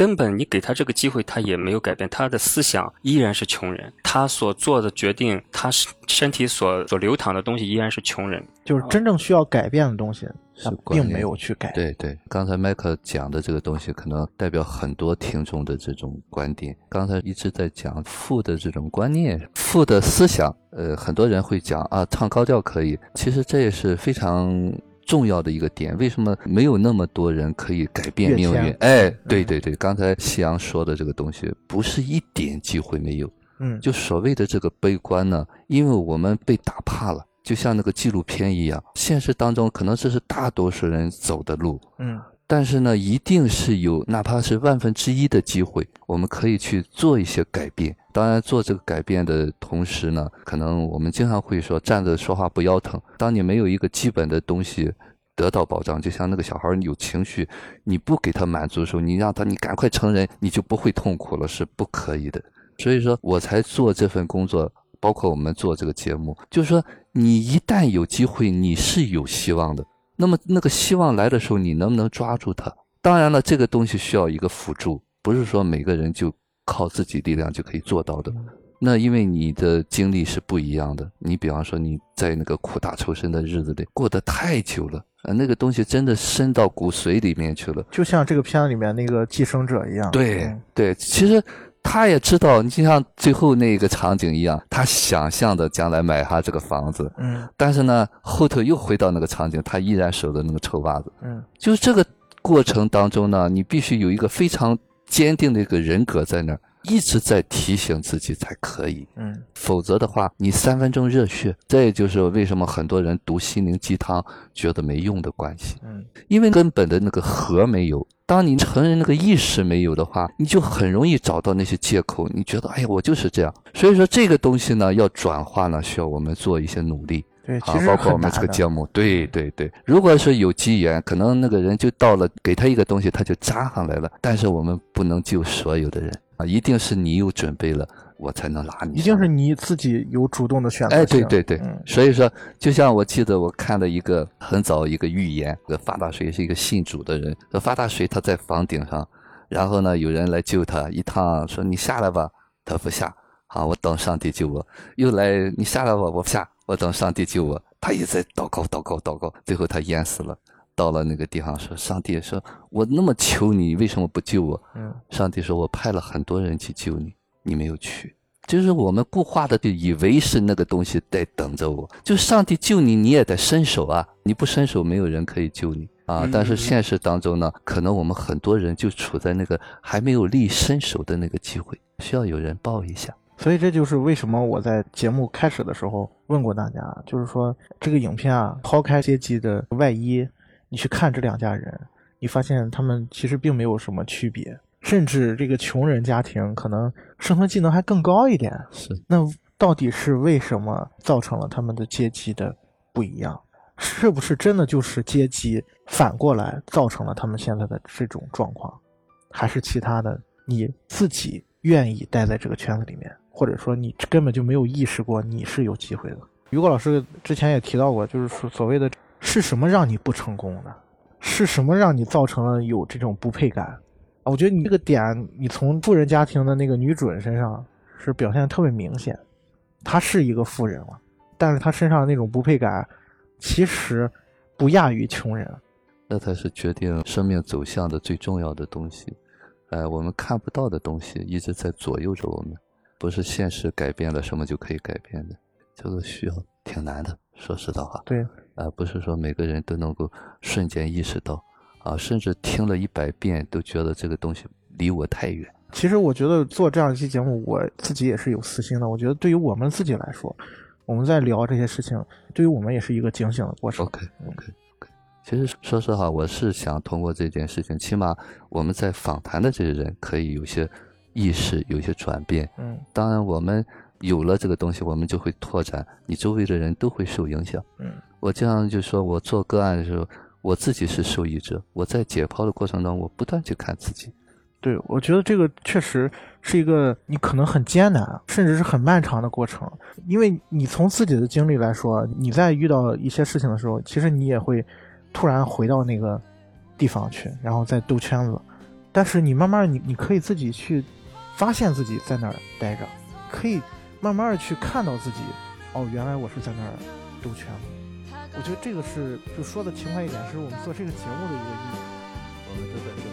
根本你给他这个机会，他也没有改变，他的思想依然是穷人，他所做的决定，他身体所所流淌的东西依然是穷人，就是真正需要改变的东西，他并没有去改。对对，刚才麦克讲的这个东西，可能代表很多听众的这种观点。刚才一直在讲富的这种观念，富的思想，呃，很多人会讲啊，唱高调可以，其实这也是非常。重要的一个点，为什么没有那么多人可以改变命运？哎，对对对，刚才夕阳说的这个东西，不是一点机会没有。嗯，就所谓的这个悲观呢，因为我们被打怕了，就像那个纪录片一样，现实当中可能这是大多数人走的路。嗯，但是呢，一定是有哪怕是万分之一的机会，我们可以去做一些改变。当然，做这个改变的同时呢，可能我们经常会说站着说话不腰疼。当你没有一个基本的东西得到保障，就像那个小孩有情绪，你不给他满足的时候，你让他你赶快成人，你就不会痛苦了，是不可以的。所以说我才做这份工作，包括我们做这个节目，就是说你一旦有机会，你是有希望的。那么那个希望来的时候，你能不能抓住它？当然了，这个东西需要一个辅助，不是说每个人就靠自己力量就可以做到的。那因为你的经历是不一样的，你比方说你在那个苦大仇深的日子里过得太久了，呃，那个东西真的深到骨髓里面去了，就像这个片子里面那个寄生者一样。对对，其实。他也知道，你就像最后那个场景一样，他想象的将来买下这个房子，嗯，但是呢，后头又回到那个场景，他依然守着那个臭袜子，嗯，就是这个过程当中呢，你必须有一个非常坚定的一个人格在那儿。一直在提醒自己才可以，嗯，否则的话，你三分钟热血，这也就是为什么很多人读心灵鸡汤觉得没用的关系，嗯，因为根本的那个核没有。当你承认那个意识没有的话，你就很容易找到那些借口，你觉得，哎呀，我就是这样。所以说，这个东西呢，要转化呢，需要我们做一些努力。对，啊，包括我们这个节目，对对对。如果是有机缘，可能那个人就到了，给他一个东西，他就扎上来了。但是我们不能救所有的人。啊，一定是你有准备了，我才能拉你。一定是你自己有主动的选择。哎，对对对，所以说，就像我记得我看了一个很早一个预言，这发大水是一个信主的人，说发大水他在房顶上，然后呢有人来救他，一趟说你下来吧，他不下，好，我等上帝救我。又来你下来吧，我不下，我等上帝救我。他一直在祷告祷告祷告，最后他淹死了。到了那个地方，说上帝说：“我那么求你，为什么不救我？”嗯，上帝说：“我派了很多人去救你，你没有去。”就是我们固化的，就以为是那个东西在等着我。就上帝救你，你也得伸手啊！你不伸手，没有人可以救你啊！但是现实当中呢，可能我们很多人就处在那个还没有力伸手的那个机会，需要有人抱一下。所以这就是为什么我在节目开始的时候问过大家，就是说这个影片啊，抛开阶级的外衣。你去看这两家人，你发现他们其实并没有什么区别，甚至这个穷人家庭可能生存技能还更高一点。是，那到底是为什么造成了他们的阶级的不一样？是不是真的就是阶级反过来造成了他们现在的这种状况，还是其他的？你自己愿意待在这个圈子里面，或者说你根本就没有意识过你是有机会的？于果老师之前也提到过，就是说所谓的。是什么让你不成功的？是什么让你造成了有这种不配感？啊，我觉得你这个点，你从富人家庭的那个女主人身上是表现的特别明显。她是一个富人了，但是她身上的那种不配感，其实不亚于穷人。那才是决定生命走向的最重要的东西。哎，我们看不到的东西一直在左右着我们，不是现实改变了什么就可以改变的。这个需要挺难的，说实在话。对。啊，不是说每个人都能够瞬间意识到，啊，甚至听了一百遍都觉得这个东西离我太远。其实我觉得做这样一期节目，我自己也是有私心的。我觉得对于我们自己来说，我们在聊这些事情，对于我们也是一个警醒的过程。OK，OK，OK。其实说实话，我是想通过这件事情，起码我们在访谈的这些人可以有些意识，有些转变。嗯，当然我们有了这个东西，我们就会拓展，你周围的人都会受影响。嗯。我经常就说，我做个案的时候，我自己是受益者。我在解剖的过程当中，我不断去看自己。对，我觉得这个确实是一个你可能很艰难，甚至是很漫长的过程。因为你从自己的经历来说，你在遇到一些事情的时候，其实你也会突然回到那个地方去，然后再兜圈子。但是你慢慢，你你可以自己去发现自己在那儿待着，可以慢慢的去看到自己。哦，原来我是在那儿兜圈子。我觉得这个是，就说的勤快一点，是我们做这个节目的一个意义。我们都在这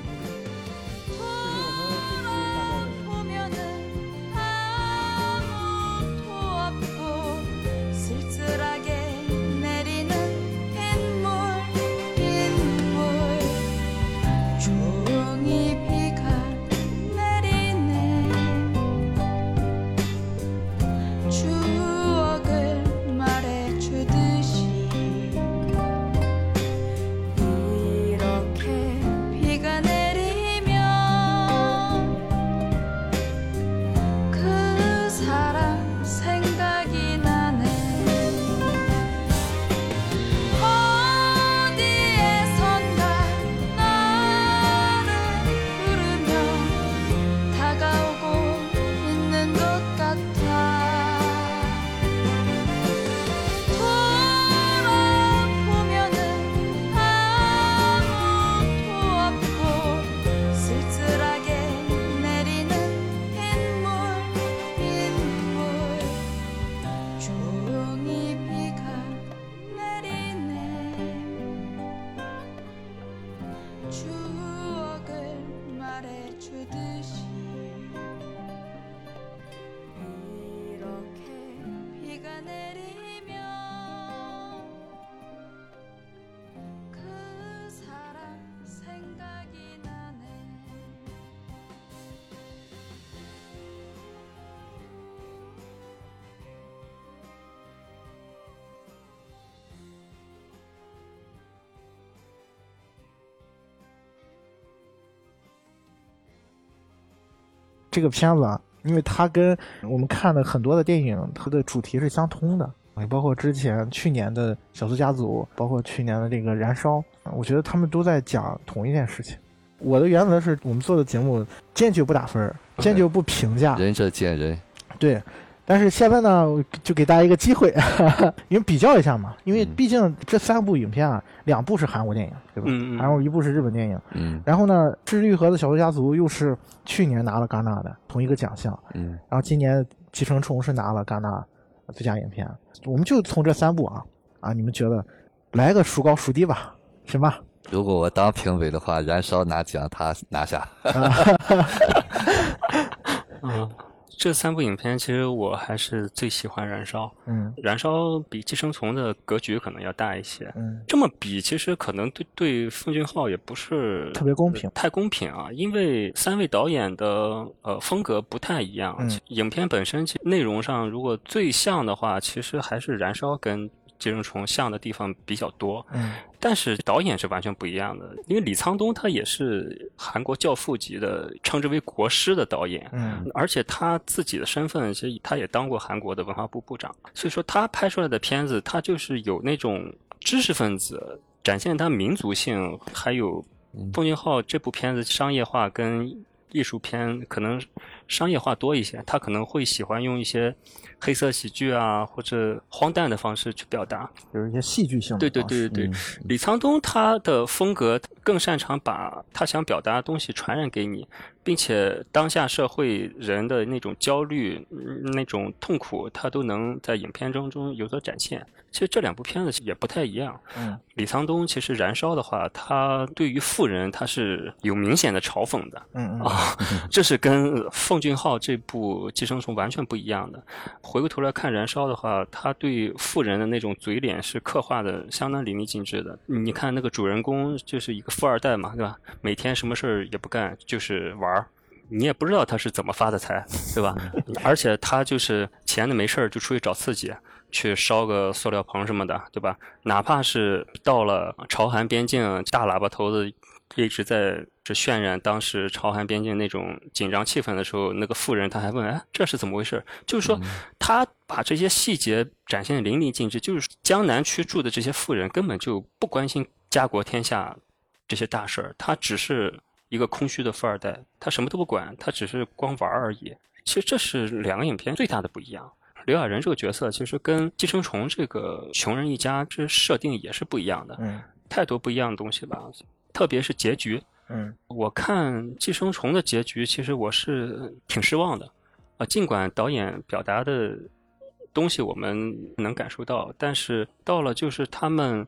这个片子啊，因为它跟我们看的很多的电影，它的主题是相通的，也包括之前去年的《小苏家族》，包括去年的这个《燃烧》，我觉得他们都在讲同一件事情。我的原则是我们做的节目坚决不打分，坚决不评价。仁者见仁，对，但是现在呢，就给大家一个机会，因为比较一下嘛，因为嗯毕竟这三部影片啊，两部是韩国电影，对吧？然后一部是日本电影，嗯然后呢，《赤日玉盒子小偷家族》又是去年拿了戛纳的同一个奖项，嗯然后今年《寄生虫》是拿了戛纳最佳影片，我们就从这三部啊啊，你们觉得来个孰高孰低吧？行吧？如果我当评委的话，燃烧拿奖他拿下。嗯，这三部影片其实我还是最喜欢《燃烧》，嗯《燃烧》比《寄生虫》的格局可能要大一些。嗯这么比，其实可能对对奉俊昊也不是特别公平太公平啊，因为三位导演的呃风格不太一样。嗯影片本身其实内容上，如果最像的话，其实还是《燃烧》跟《寄生虫》像的地方比较多。嗯但是导演是完全不一样的，因为李沧东他也是韩国教父级的，称之为国师的导演。嗯而且他自己的身份，其实他也当过韩国的文化部部长，所以说他拍出来的片子，他就是有那种知识分子展现他民族性，还有奉俊昊这部片子商业化跟艺术片可能商业化多一些，他可能会喜欢用一些黑色喜剧啊或者荒诞的方式去表达。有一些戏剧性的对对对对对，李沧东他的风格更擅长把他想表达的东西传染给你，并且当下社会人的那种焦虑、嗯那种痛苦，他都能在影片中中有所展现。其实这两部片子也不太一样。嗯李沧东其实《燃烧》的话，他对于富人他是有明显的嘲讽的。嗯嗯啊，这是跟奉俊昊这部《寄生虫》完全不一样的。回过头来看《燃烧》的话，他对富人的那种嘴脸是刻画的相当淋漓尽致的。你看那个主人公就是一个富二代嘛，对吧？每天什么事儿也不干，就是玩儿。你也不知道他是怎么发的财，对吧？而且他就是闲的没事儿就出去找刺激，去烧个塑料棚什么的，对吧？哪怕是到了朝韩边境，大喇叭头子一直在这渲染当时朝韩边境那种紧张气氛的时候，那个妇人他还问：“哎，这是怎么回事？”就是说，他把这些细节展现得淋漓尽致。就是江南区住的这些富人根本就不关心家国天下这些大事儿，他只是一个空虚的富二代，他什么都不管，他只是光玩而已。其实这是两个影片最大的不一样。刘亚仁这个角色其实跟《寄生虫》这个穷人一家这设定也是不一样的，嗯太多不一样的东西吧。特别是结局，嗯我看《寄生虫》的结局，其实我是挺失望的。啊，尽管导演表达的东西我们能感受到，但是到了就是他们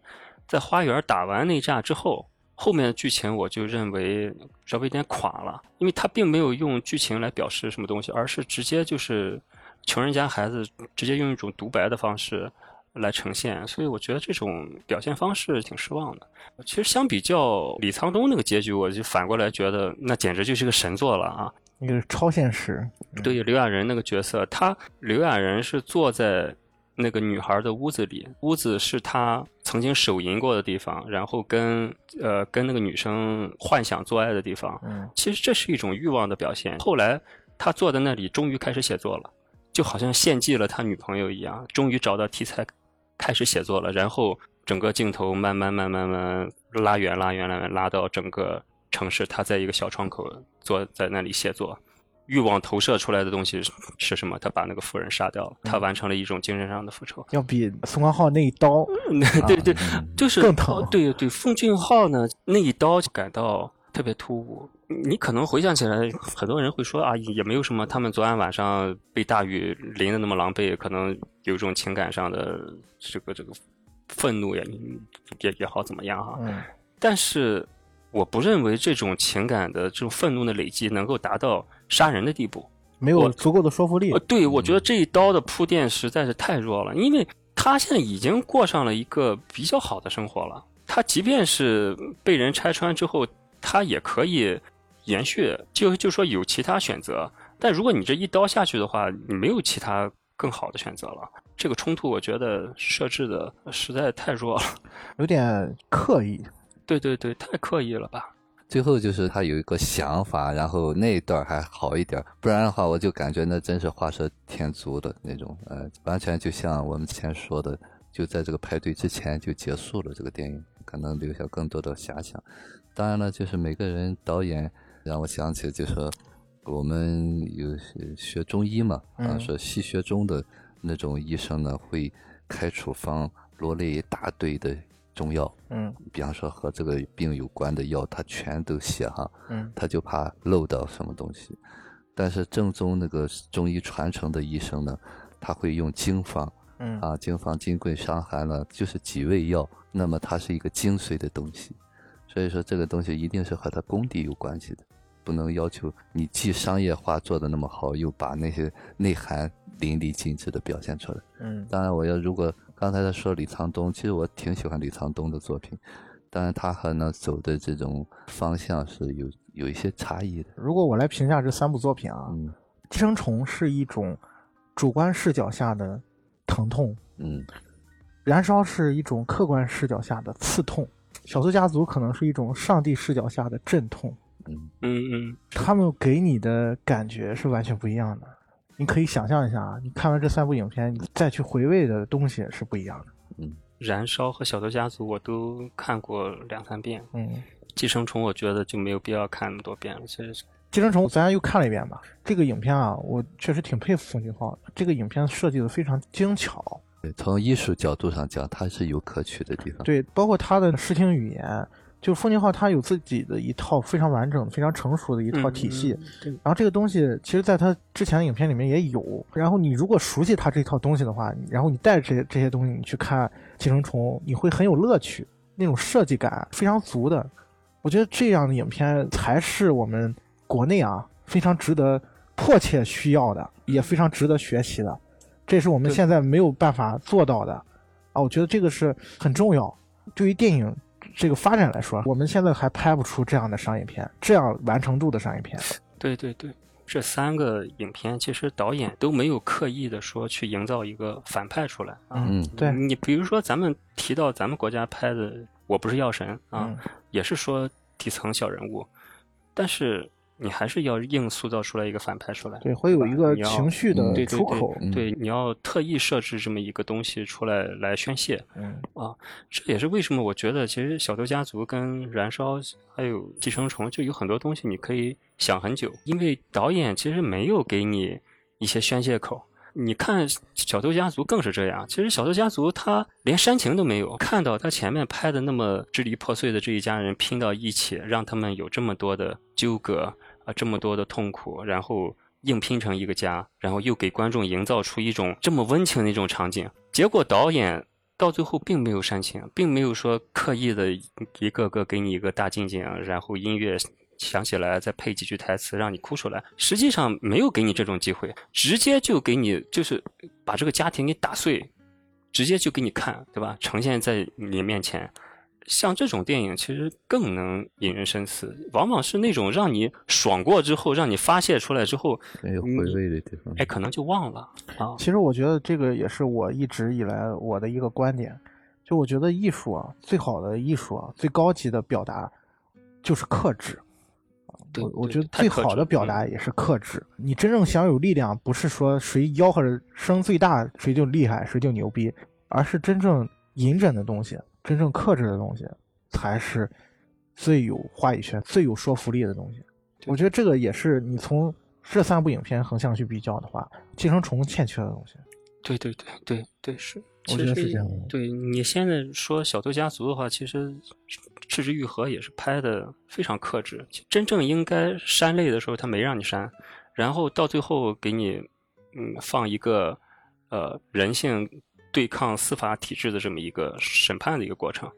在花园打完那一架之后，后面的剧情我就认为稍微有点垮了，因为他并没有用剧情来表示什么东西，而是直接就是穷人家孩子直接用一种独白的方式来呈现，所以我觉得这种表现方式挺失望的。其实相比较李沧东那个结局，我就反过来觉得那简直就是个神作了啊！那个超现实，对刘亚仁那个角色，他刘亚仁是坐在那个女孩的屋子里，屋子是他曾经手淫过的地方，然后跟呃跟那个女生幻想做爱的地方。嗯其实这是一种欲望的表现。后来他坐在那里，终于开始写作了，就好像献祭了他女朋友一样，终于找到题材，开始写作了。然后整个镜头慢慢慢慢慢慢拉远拉远拉远，拉到整个城市，他在一个小窗口坐在那里写作。欲望投射出来的东西是是什么？他把那个妇人杀掉了，他完成了一种精神上的复仇。要比宋康昊那一刀，对对，就是更疼哦对对，奉俊昊呢那一刀就感到特别突兀。你可能回想起来，很多人会说啊，也没有什么，他们昨晚晚上被大雨淋的那么狼狈，可能有一种情感上的这个这个愤怒也也也好怎么样哈。嗯但是我不认为这种情感的这种愤怒的累积能够达到杀人的地步。没有足够的说服力呃，。对，我觉得这一刀的铺垫实在是太弱了，因为他现在已经过上了一个比较好的生活了。他即便是被人拆穿之后，他也可以延续，就就说有其他选择。但如果你这一刀下去的话，你没有其他更好的选择了。这个冲突，我觉得设置的实在太弱了。有点刻意。对对对，太刻意了吧？最后就是他有一个想法，然后那一段还好一点，不然的话我就感觉那真是画蛇添足的那种，呃，完全就像我们之前说的，就在这个派对之前就结束了这个电影，可能留下更多的遐想。当然了，就是每个人导演让我想起，就说我们有学中医嘛，啊，嗯说西学中的那种医生呢会开处方罗列一大堆的中药，嗯比方说和这个病有关的药，他全都写哈，嗯他就怕漏到什么东西。但是正宗那个中医传承的医生呢，他会用经方嗯啊，经方、金匮、伤寒呢，就是几味药，那么它是一个精髓的东西。所以说这个东西一定是和它功底有关系的，不能要求你既商业化做的那么好，又把那些内涵淋漓尽致的表现出来。嗯当然，我要如果刚才他说李沧东，其实我挺喜欢李沧东的作品，当然他和呢走的这种方向是有有一些差异的。如果我来评价这三部作品啊，嗯寄生虫》是一种主观视角下的疼痛，嗯燃烧是一种客观视角下的刺痛，小偷家族可能是一种上帝视角下的阵痛，嗯嗯嗯，他们给你的感觉是完全不一样的。你可以想象一下啊，你看完这三部影片，你再去回味的东西是不一样的。嗯燃烧和小偷家族我都看过两三遍，嗯，寄生虫我觉得就没有必要看那么多遍了。其实，寄生虫咱又看了一遍吧。这个影片啊，我确实挺佩服冯俊昊的。这个影片设计的非常精巧，对，从艺术角度上讲，它是有可取的地方。对，包括它的视听语言，就是奉俊昊他有自己的一套非常完整、非常成熟的一套体系。嗯对然后这个东西，其实在它之前的影片里面也有。然后你如果熟悉它这套东西的话，然后你带着这些这些东西你去看《寄生虫》，你会很有乐趣，那种设计感非常足的。我觉得这样的影片才是我们国内啊非常值得、迫切需要的，也非常值得学习的。这是我们现在没有办法做到的啊！我觉得这个是很重要。对于电影这个发展来说，我们现在还拍不出这样的商业片，这样完成度的商业片。对对对，这三个影片其实导演都没有刻意的说去营造一个反派出来啊。嗯对，你比如说咱们提到咱们国家拍的《我不是药神》啊，嗯也是说底层小人物，但是你还是要硬塑造出来一个反派出来。对，会有一个情绪的嗯对对出口。嗯对，你要特意设置这么一个东西出来来宣泄。嗯啊这也是为什么我觉得其实《小偷家族》跟《燃烧》还有《寄生虫》就有很多东西你可以想很久，因为导演其实没有给你一些宣泄口。你看《小偷家族》更是这样，其实《小偷家族》他连煽情都没有，看到他前面拍的那么支离破碎的这一家人拼到一起，让他们有这么多的纠葛这么多的痛苦，然后硬拼成一个家，然后又给观众营造出一种这么温情的一种场景，结果导演到最后并没有煽情，并没有说刻意的一个个给你一个大近景，然后音乐响起来再配几句台词让你哭出来。实际上没有给你这种机会，直接就给你就是把这个家庭给打碎，直接就给你看，对吧？呈现在你面前。像这种电影其实更能引人深思，往往是那种让你爽过之后，让你发泄出来之后，没有回味的地方。哎，可能就忘了啊。其实我觉得这个也是我一直以来我的一个观点，就我觉得艺术啊，最好的艺术啊，最高级的表达就是克制。对我我觉得最好的表达也是克制。你真正想有力量，不是说谁吆喝着声最大谁就厉害谁就牛逼，而是真正隐忍的东西，真正克制的东西，才是最有话语权、最有说服力的东西。我觉得这个也是你从这三部影片横向去比较的话，《寄生虫》欠缺的东西。对对对对对，是，我觉得是这样的对你现在说《小偷家族》的话，其实《赤之愈合》也是拍的非常克制，真正应该删泪的时候，他没让你删，然后到最后给你嗯放一个呃人性对抗司法体制的这么一个审判的一个过程。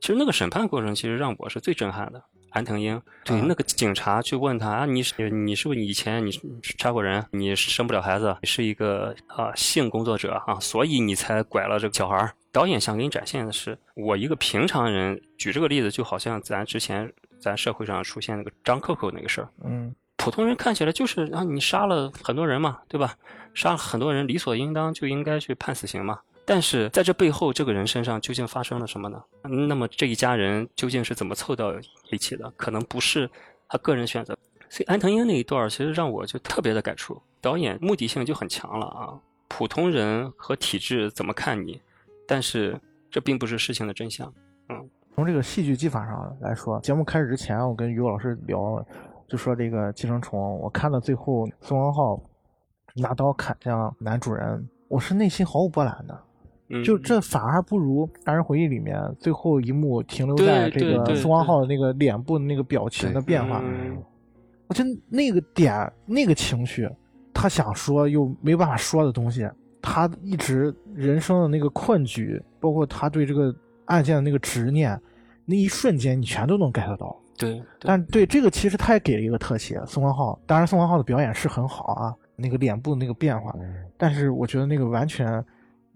其实那个审判过程，其实让我是最震撼的。安藤英，对、啊那个警察去问他啊，你是你是不是以前你是杀过人，你生不了孩子，你是一个啊性工作者啊，所以你才拐了这个小孩儿。导演想给你展现的是，我一个平常人，举这个例子，就好像咱之前咱社会上出现那个张扣扣那个事儿，嗯普通人看起来就是啊，你杀了很多人嘛，对吧？杀了很多人，理所应当就应该去判死刑嘛。但是在这背后，这个人身上究竟发生了什么呢？那么这一家人究竟是怎么凑到一起的？可能不是他个人选择。所以安藤英那一段儿其实让我就特别的感触，导演目的性就很强了啊。普通人和体制怎么看你？但是这并不是事情的真相。嗯从这个戏剧技法上来说，节目开始之前，我跟于老师聊，就说这个寄生虫，我看到最后宋文浩拿刀砍向男主人，我是内心毫无波澜的。嗯，就这反而不如《杀人回忆》里面最后一幕停留在这个宋光浩的那个脸部的那个表情的变化。嗯我觉得那个点、那个情绪，他想说又没办法说的东西，他一直人生的那个困局，包括他对这个案件的那个执念，那一瞬间你全都能 get 到。对，对但对这个其实他也给了一个特写，宋光浩，当然宋光浩的表演是很好啊，那个脸部的那个变化，但是我觉得那个完全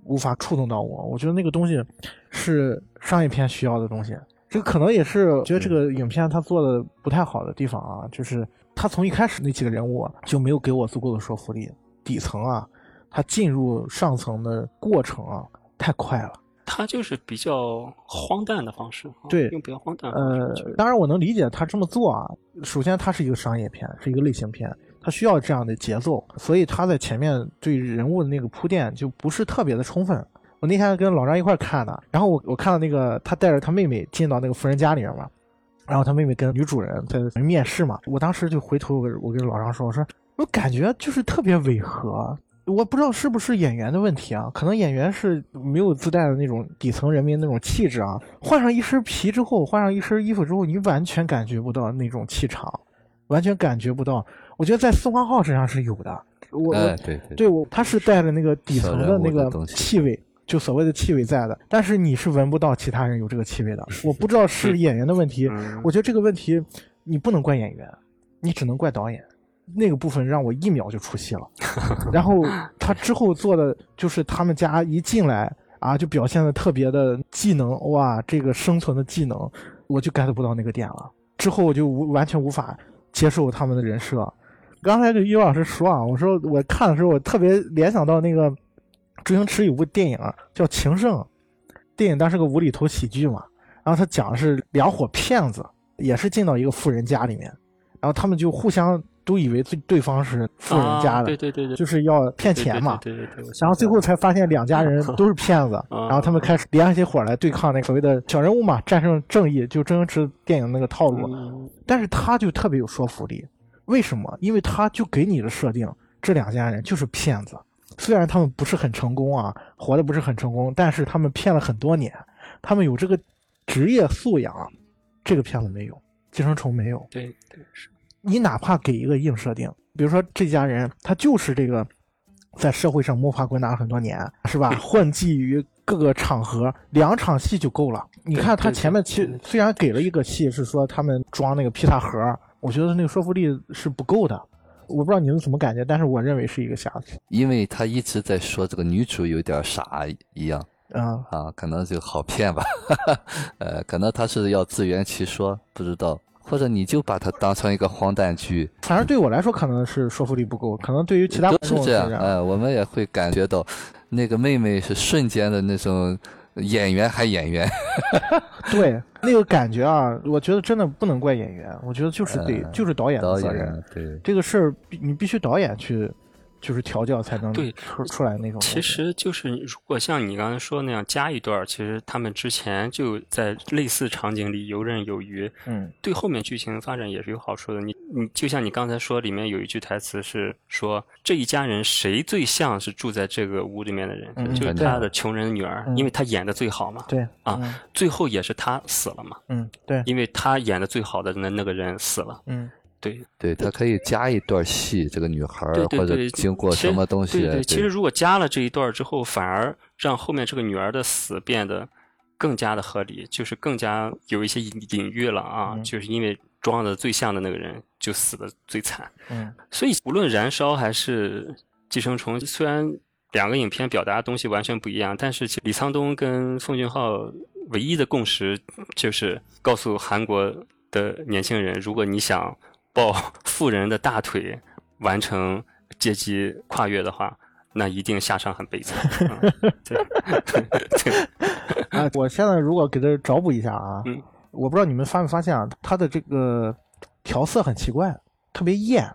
无法触动到我，我觉得那个东西是商业片需要的东西。这个可能也是觉得这个影片它做的不太好的地方啊，就是他从一开始那几个人物啊就没有给我足够的说服力，底层啊，他进入上层的过程啊太快了。他就是比较荒诞的方式，啊对用比较荒诞的方呃当然我能理解他这么做啊。首先，它是一个商业片，是一个类型片，他需要这样的节奏，所以他在前面对人物的那个铺垫就不是特别的充分。我那天跟老张一块看的，然后我我看到那个他带着他妹妹进到那个富人家里面嘛，然后他妹妹跟女主人在面试嘛，我当时就回头我跟老张说，我说我感觉就是特别违和。我不知道是不是演员的问题啊，可能演员是没有自带的那种底层人民那种气质啊。换上一身皮之后，换上一身衣服之后，你完全感觉不到那种气场，完全感觉不到。我觉得在宋光浩身上是有的，我、对对对我他是带着那个底层的那个气味，就所谓的气味在的，但是你是闻不到其他人有这个气味的。我不知道是演员的问题，嗯我觉得这个问题你不能怪演员，你只能怪导演。那个部分让我一秒就出戏了，然后他之后做的就是他们家一进来啊，就表现的特别的技能，哇，这个生存的技能，我就 get 不到那个点了。之后我就无完全无法接受他们的人设。刚才跟于老师说啊，我说我看的时候，我特别联想到那个周星驰有部电影啊叫《情圣》，电影当时个无厘头喜剧嘛，然后他讲的是两伙骗子，也是进到一个富人家里面，然后他们就互相都以为对对方是富人家啊的，对对对对，就是要骗钱嘛。对对对对对我然后最后才发现两家人都是骗子，啊然后他们开始联起伙来对抗那个所谓的小人物嘛，战胜正义，就周星驰电影那个套路。嗯但是他就特别有说服力，为什么？因为他就给你的设定，这两家人就是骗子。虽然他们不是很成功啊，活的不是很成功，但是他们骗了很多年，他们有这个职业素养，这个骗子没有，寄生虫没有。对对是，你哪怕给一个硬设定，比如说这家人他就是这个在社会上摸爬滚打很多年，是吧？混迹于各个场合，两场戏就够了。你看他前面其对虽然给了一个戏是说他们装那个披萨盒，我觉得那个说服力是不够的。我不知道你们怎么感觉，但是我认为是一个瑕疵。因为他一直在说这个女主有点傻一样嗯，啊，可能就好骗吧，呃，可能他是要自圆其说，不知道，或者你就把它当成一个荒诞剧，反正对我来说可能是说服力不够，可能对于其他观众是这样，呃，我们也会感觉到，那个妹妹是瞬间的那种演员还演员，对那个感觉啊，我觉得真的不能怪演员，我觉得就是得、呃就是导演的责任。对。这个事儿必你必须导演去，就是调教才能对出出来那种。其实就是如果像你刚才说那样加一段，其实他们之前就在类似场景里游刃有余，嗯对后面剧情发展也是有好处的。你你就像你刚才说，里面有一句台词是说这一家人谁最像是住在这个屋里面的人，嗯就是他的穷人女儿，嗯因为他演的最好嘛。对啊嗯最后也是他死了嘛，嗯对因为他演的最好的那那个人死了。嗯对。对他可以加一段戏，这个女孩儿或者经过什么东西，对对，其实如果加了这一段之后，反而让后面这个女儿的死变得更加的合理，就是更加有一些隐隐喻了啊，嗯。就是因为装的最像的那个人就死的最惨。嗯。所以无论燃烧还是寄生虫，虽然两个影片表达的东西完全不一样，但是其实李沧东跟奉俊昊唯一的共识就是告诉韩国的年轻人，如果你想抱富人的大腿完成阶级跨越的话，那一定下场很悲惨。嗯对对，啊，我现在如果给他找补一下啊，嗯我不知道你们发没发现啊，他的这个调色很奇怪，特别艳，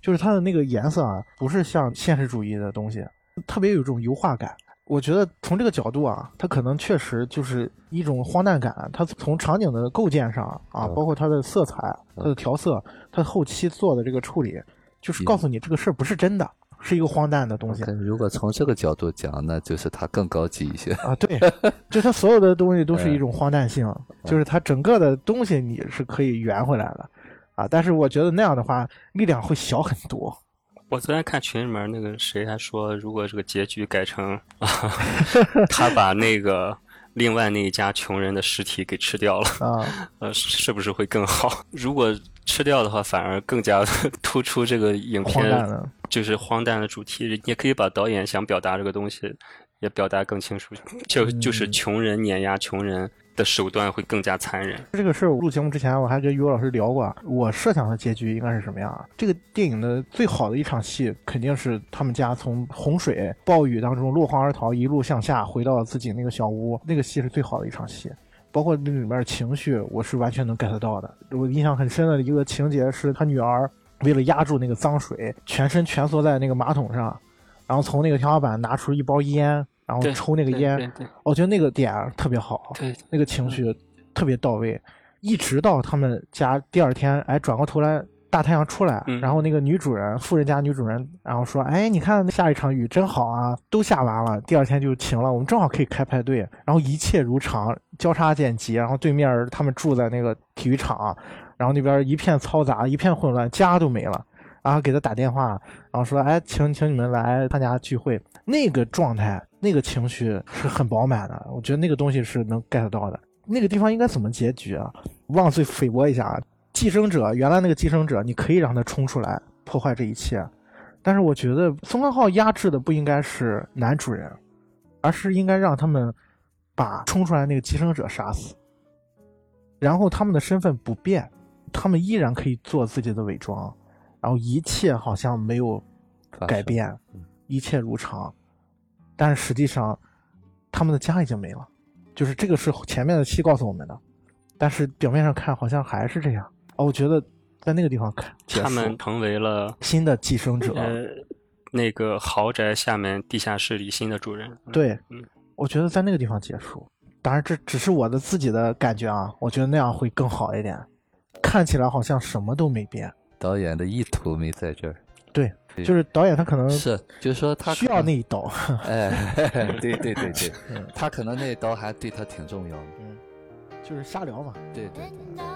就是它的那个颜色啊，不是像现实主义的东西，特别有一种油画感。我觉得从这个角度啊，它可能确实就是一种荒诞感。它从场景的构建上啊，嗯包括它的色彩、它的调色、它后期做的这个处理，就是告诉你这个事儿不是真的，是一个荒诞的东西。但如果从这个角度讲，那就是它更高级一些。啊，对，就它所有的东西都是一种荒诞性，就是它整个的东西你是可以圆回来的，啊，但是我觉得那样的话力量会小很多。我昨天看群里面那个谁还说，如果这个结局改成啊，他把那个另外那一家穷人的尸体给吃掉了，啊，呃，是不是会更好？如果吃掉的话，反而更加突出这个影片就是荒诞的主题。也可以把导演想表达这个东西也表达更清楚，就就是穷人碾压穷人的手段会更加残忍。这个事儿，我录节目之前我还跟于老师聊过，我设想的结局应该是什么样？这个电影的最好的一场戏，肯定是他们家从洪水、暴雨当中落荒而逃，一路向下回到自己那个小屋，那个戏是最好的一场戏。包括那里面的情绪，我是完全能 get 到的。我印象很深的一个情节是他女儿为了压住那个脏水，全身蜷缩在那个马桶上，然后从那个天花板拿出一包烟，然后，抽那个烟。我觉得那个点特别好。对，那个情绪特别到位，一直到他们家第二天，哎，转过头来，大太阳出来，嗯然后那个女主人，富人家女主人，然后说，哎，你看下一场雨真好啊，都下完了，第二天就晴了，我们正好可以开派对，然后一切如常，交叉剪辑，然后对面他们住在那个体育场，然后那边一片嘈杂，一片混乱，家都没了。然后给他打电话，然后说：“哎，请请你们来参加聚会。”那个状态，那个情绪是很饱满的。我觉得那个东西是能 get 到的。那个地方应该怎么结局啊？妄罪菲薄一下啊！寄生者原来那个寄生者，你可以让他冲出来破坏这一切，但是我觉得宋康昊压制的不应该是男主人，而是应该让他们把冲出来那个寄生者杀死，然后他们的身份不变，他们依然可以做自己的伪装，然后一切好像没有改变嗯，一切如常，但是实际上他们的家已经没了，就是这个是前面的戏告诉我们的，但是表面上看好像还是这样。哦，我觉得在那个地方看他们成为了新的寄生者，呃那个豪宅下面地下室里新的主人。嗯对嗯，我觉得在那个地方结束。当然，这只是我的自己的感觉啊，我觉得那样会更好一点，看起来好像什么都没变。导演的意图没在这儿，对就是导演他可能是，就是说他需要那一刀，哎，对对对对。嗯，他可能那一刀还对他挺重要的，就是瞎聊嘛。对对对。날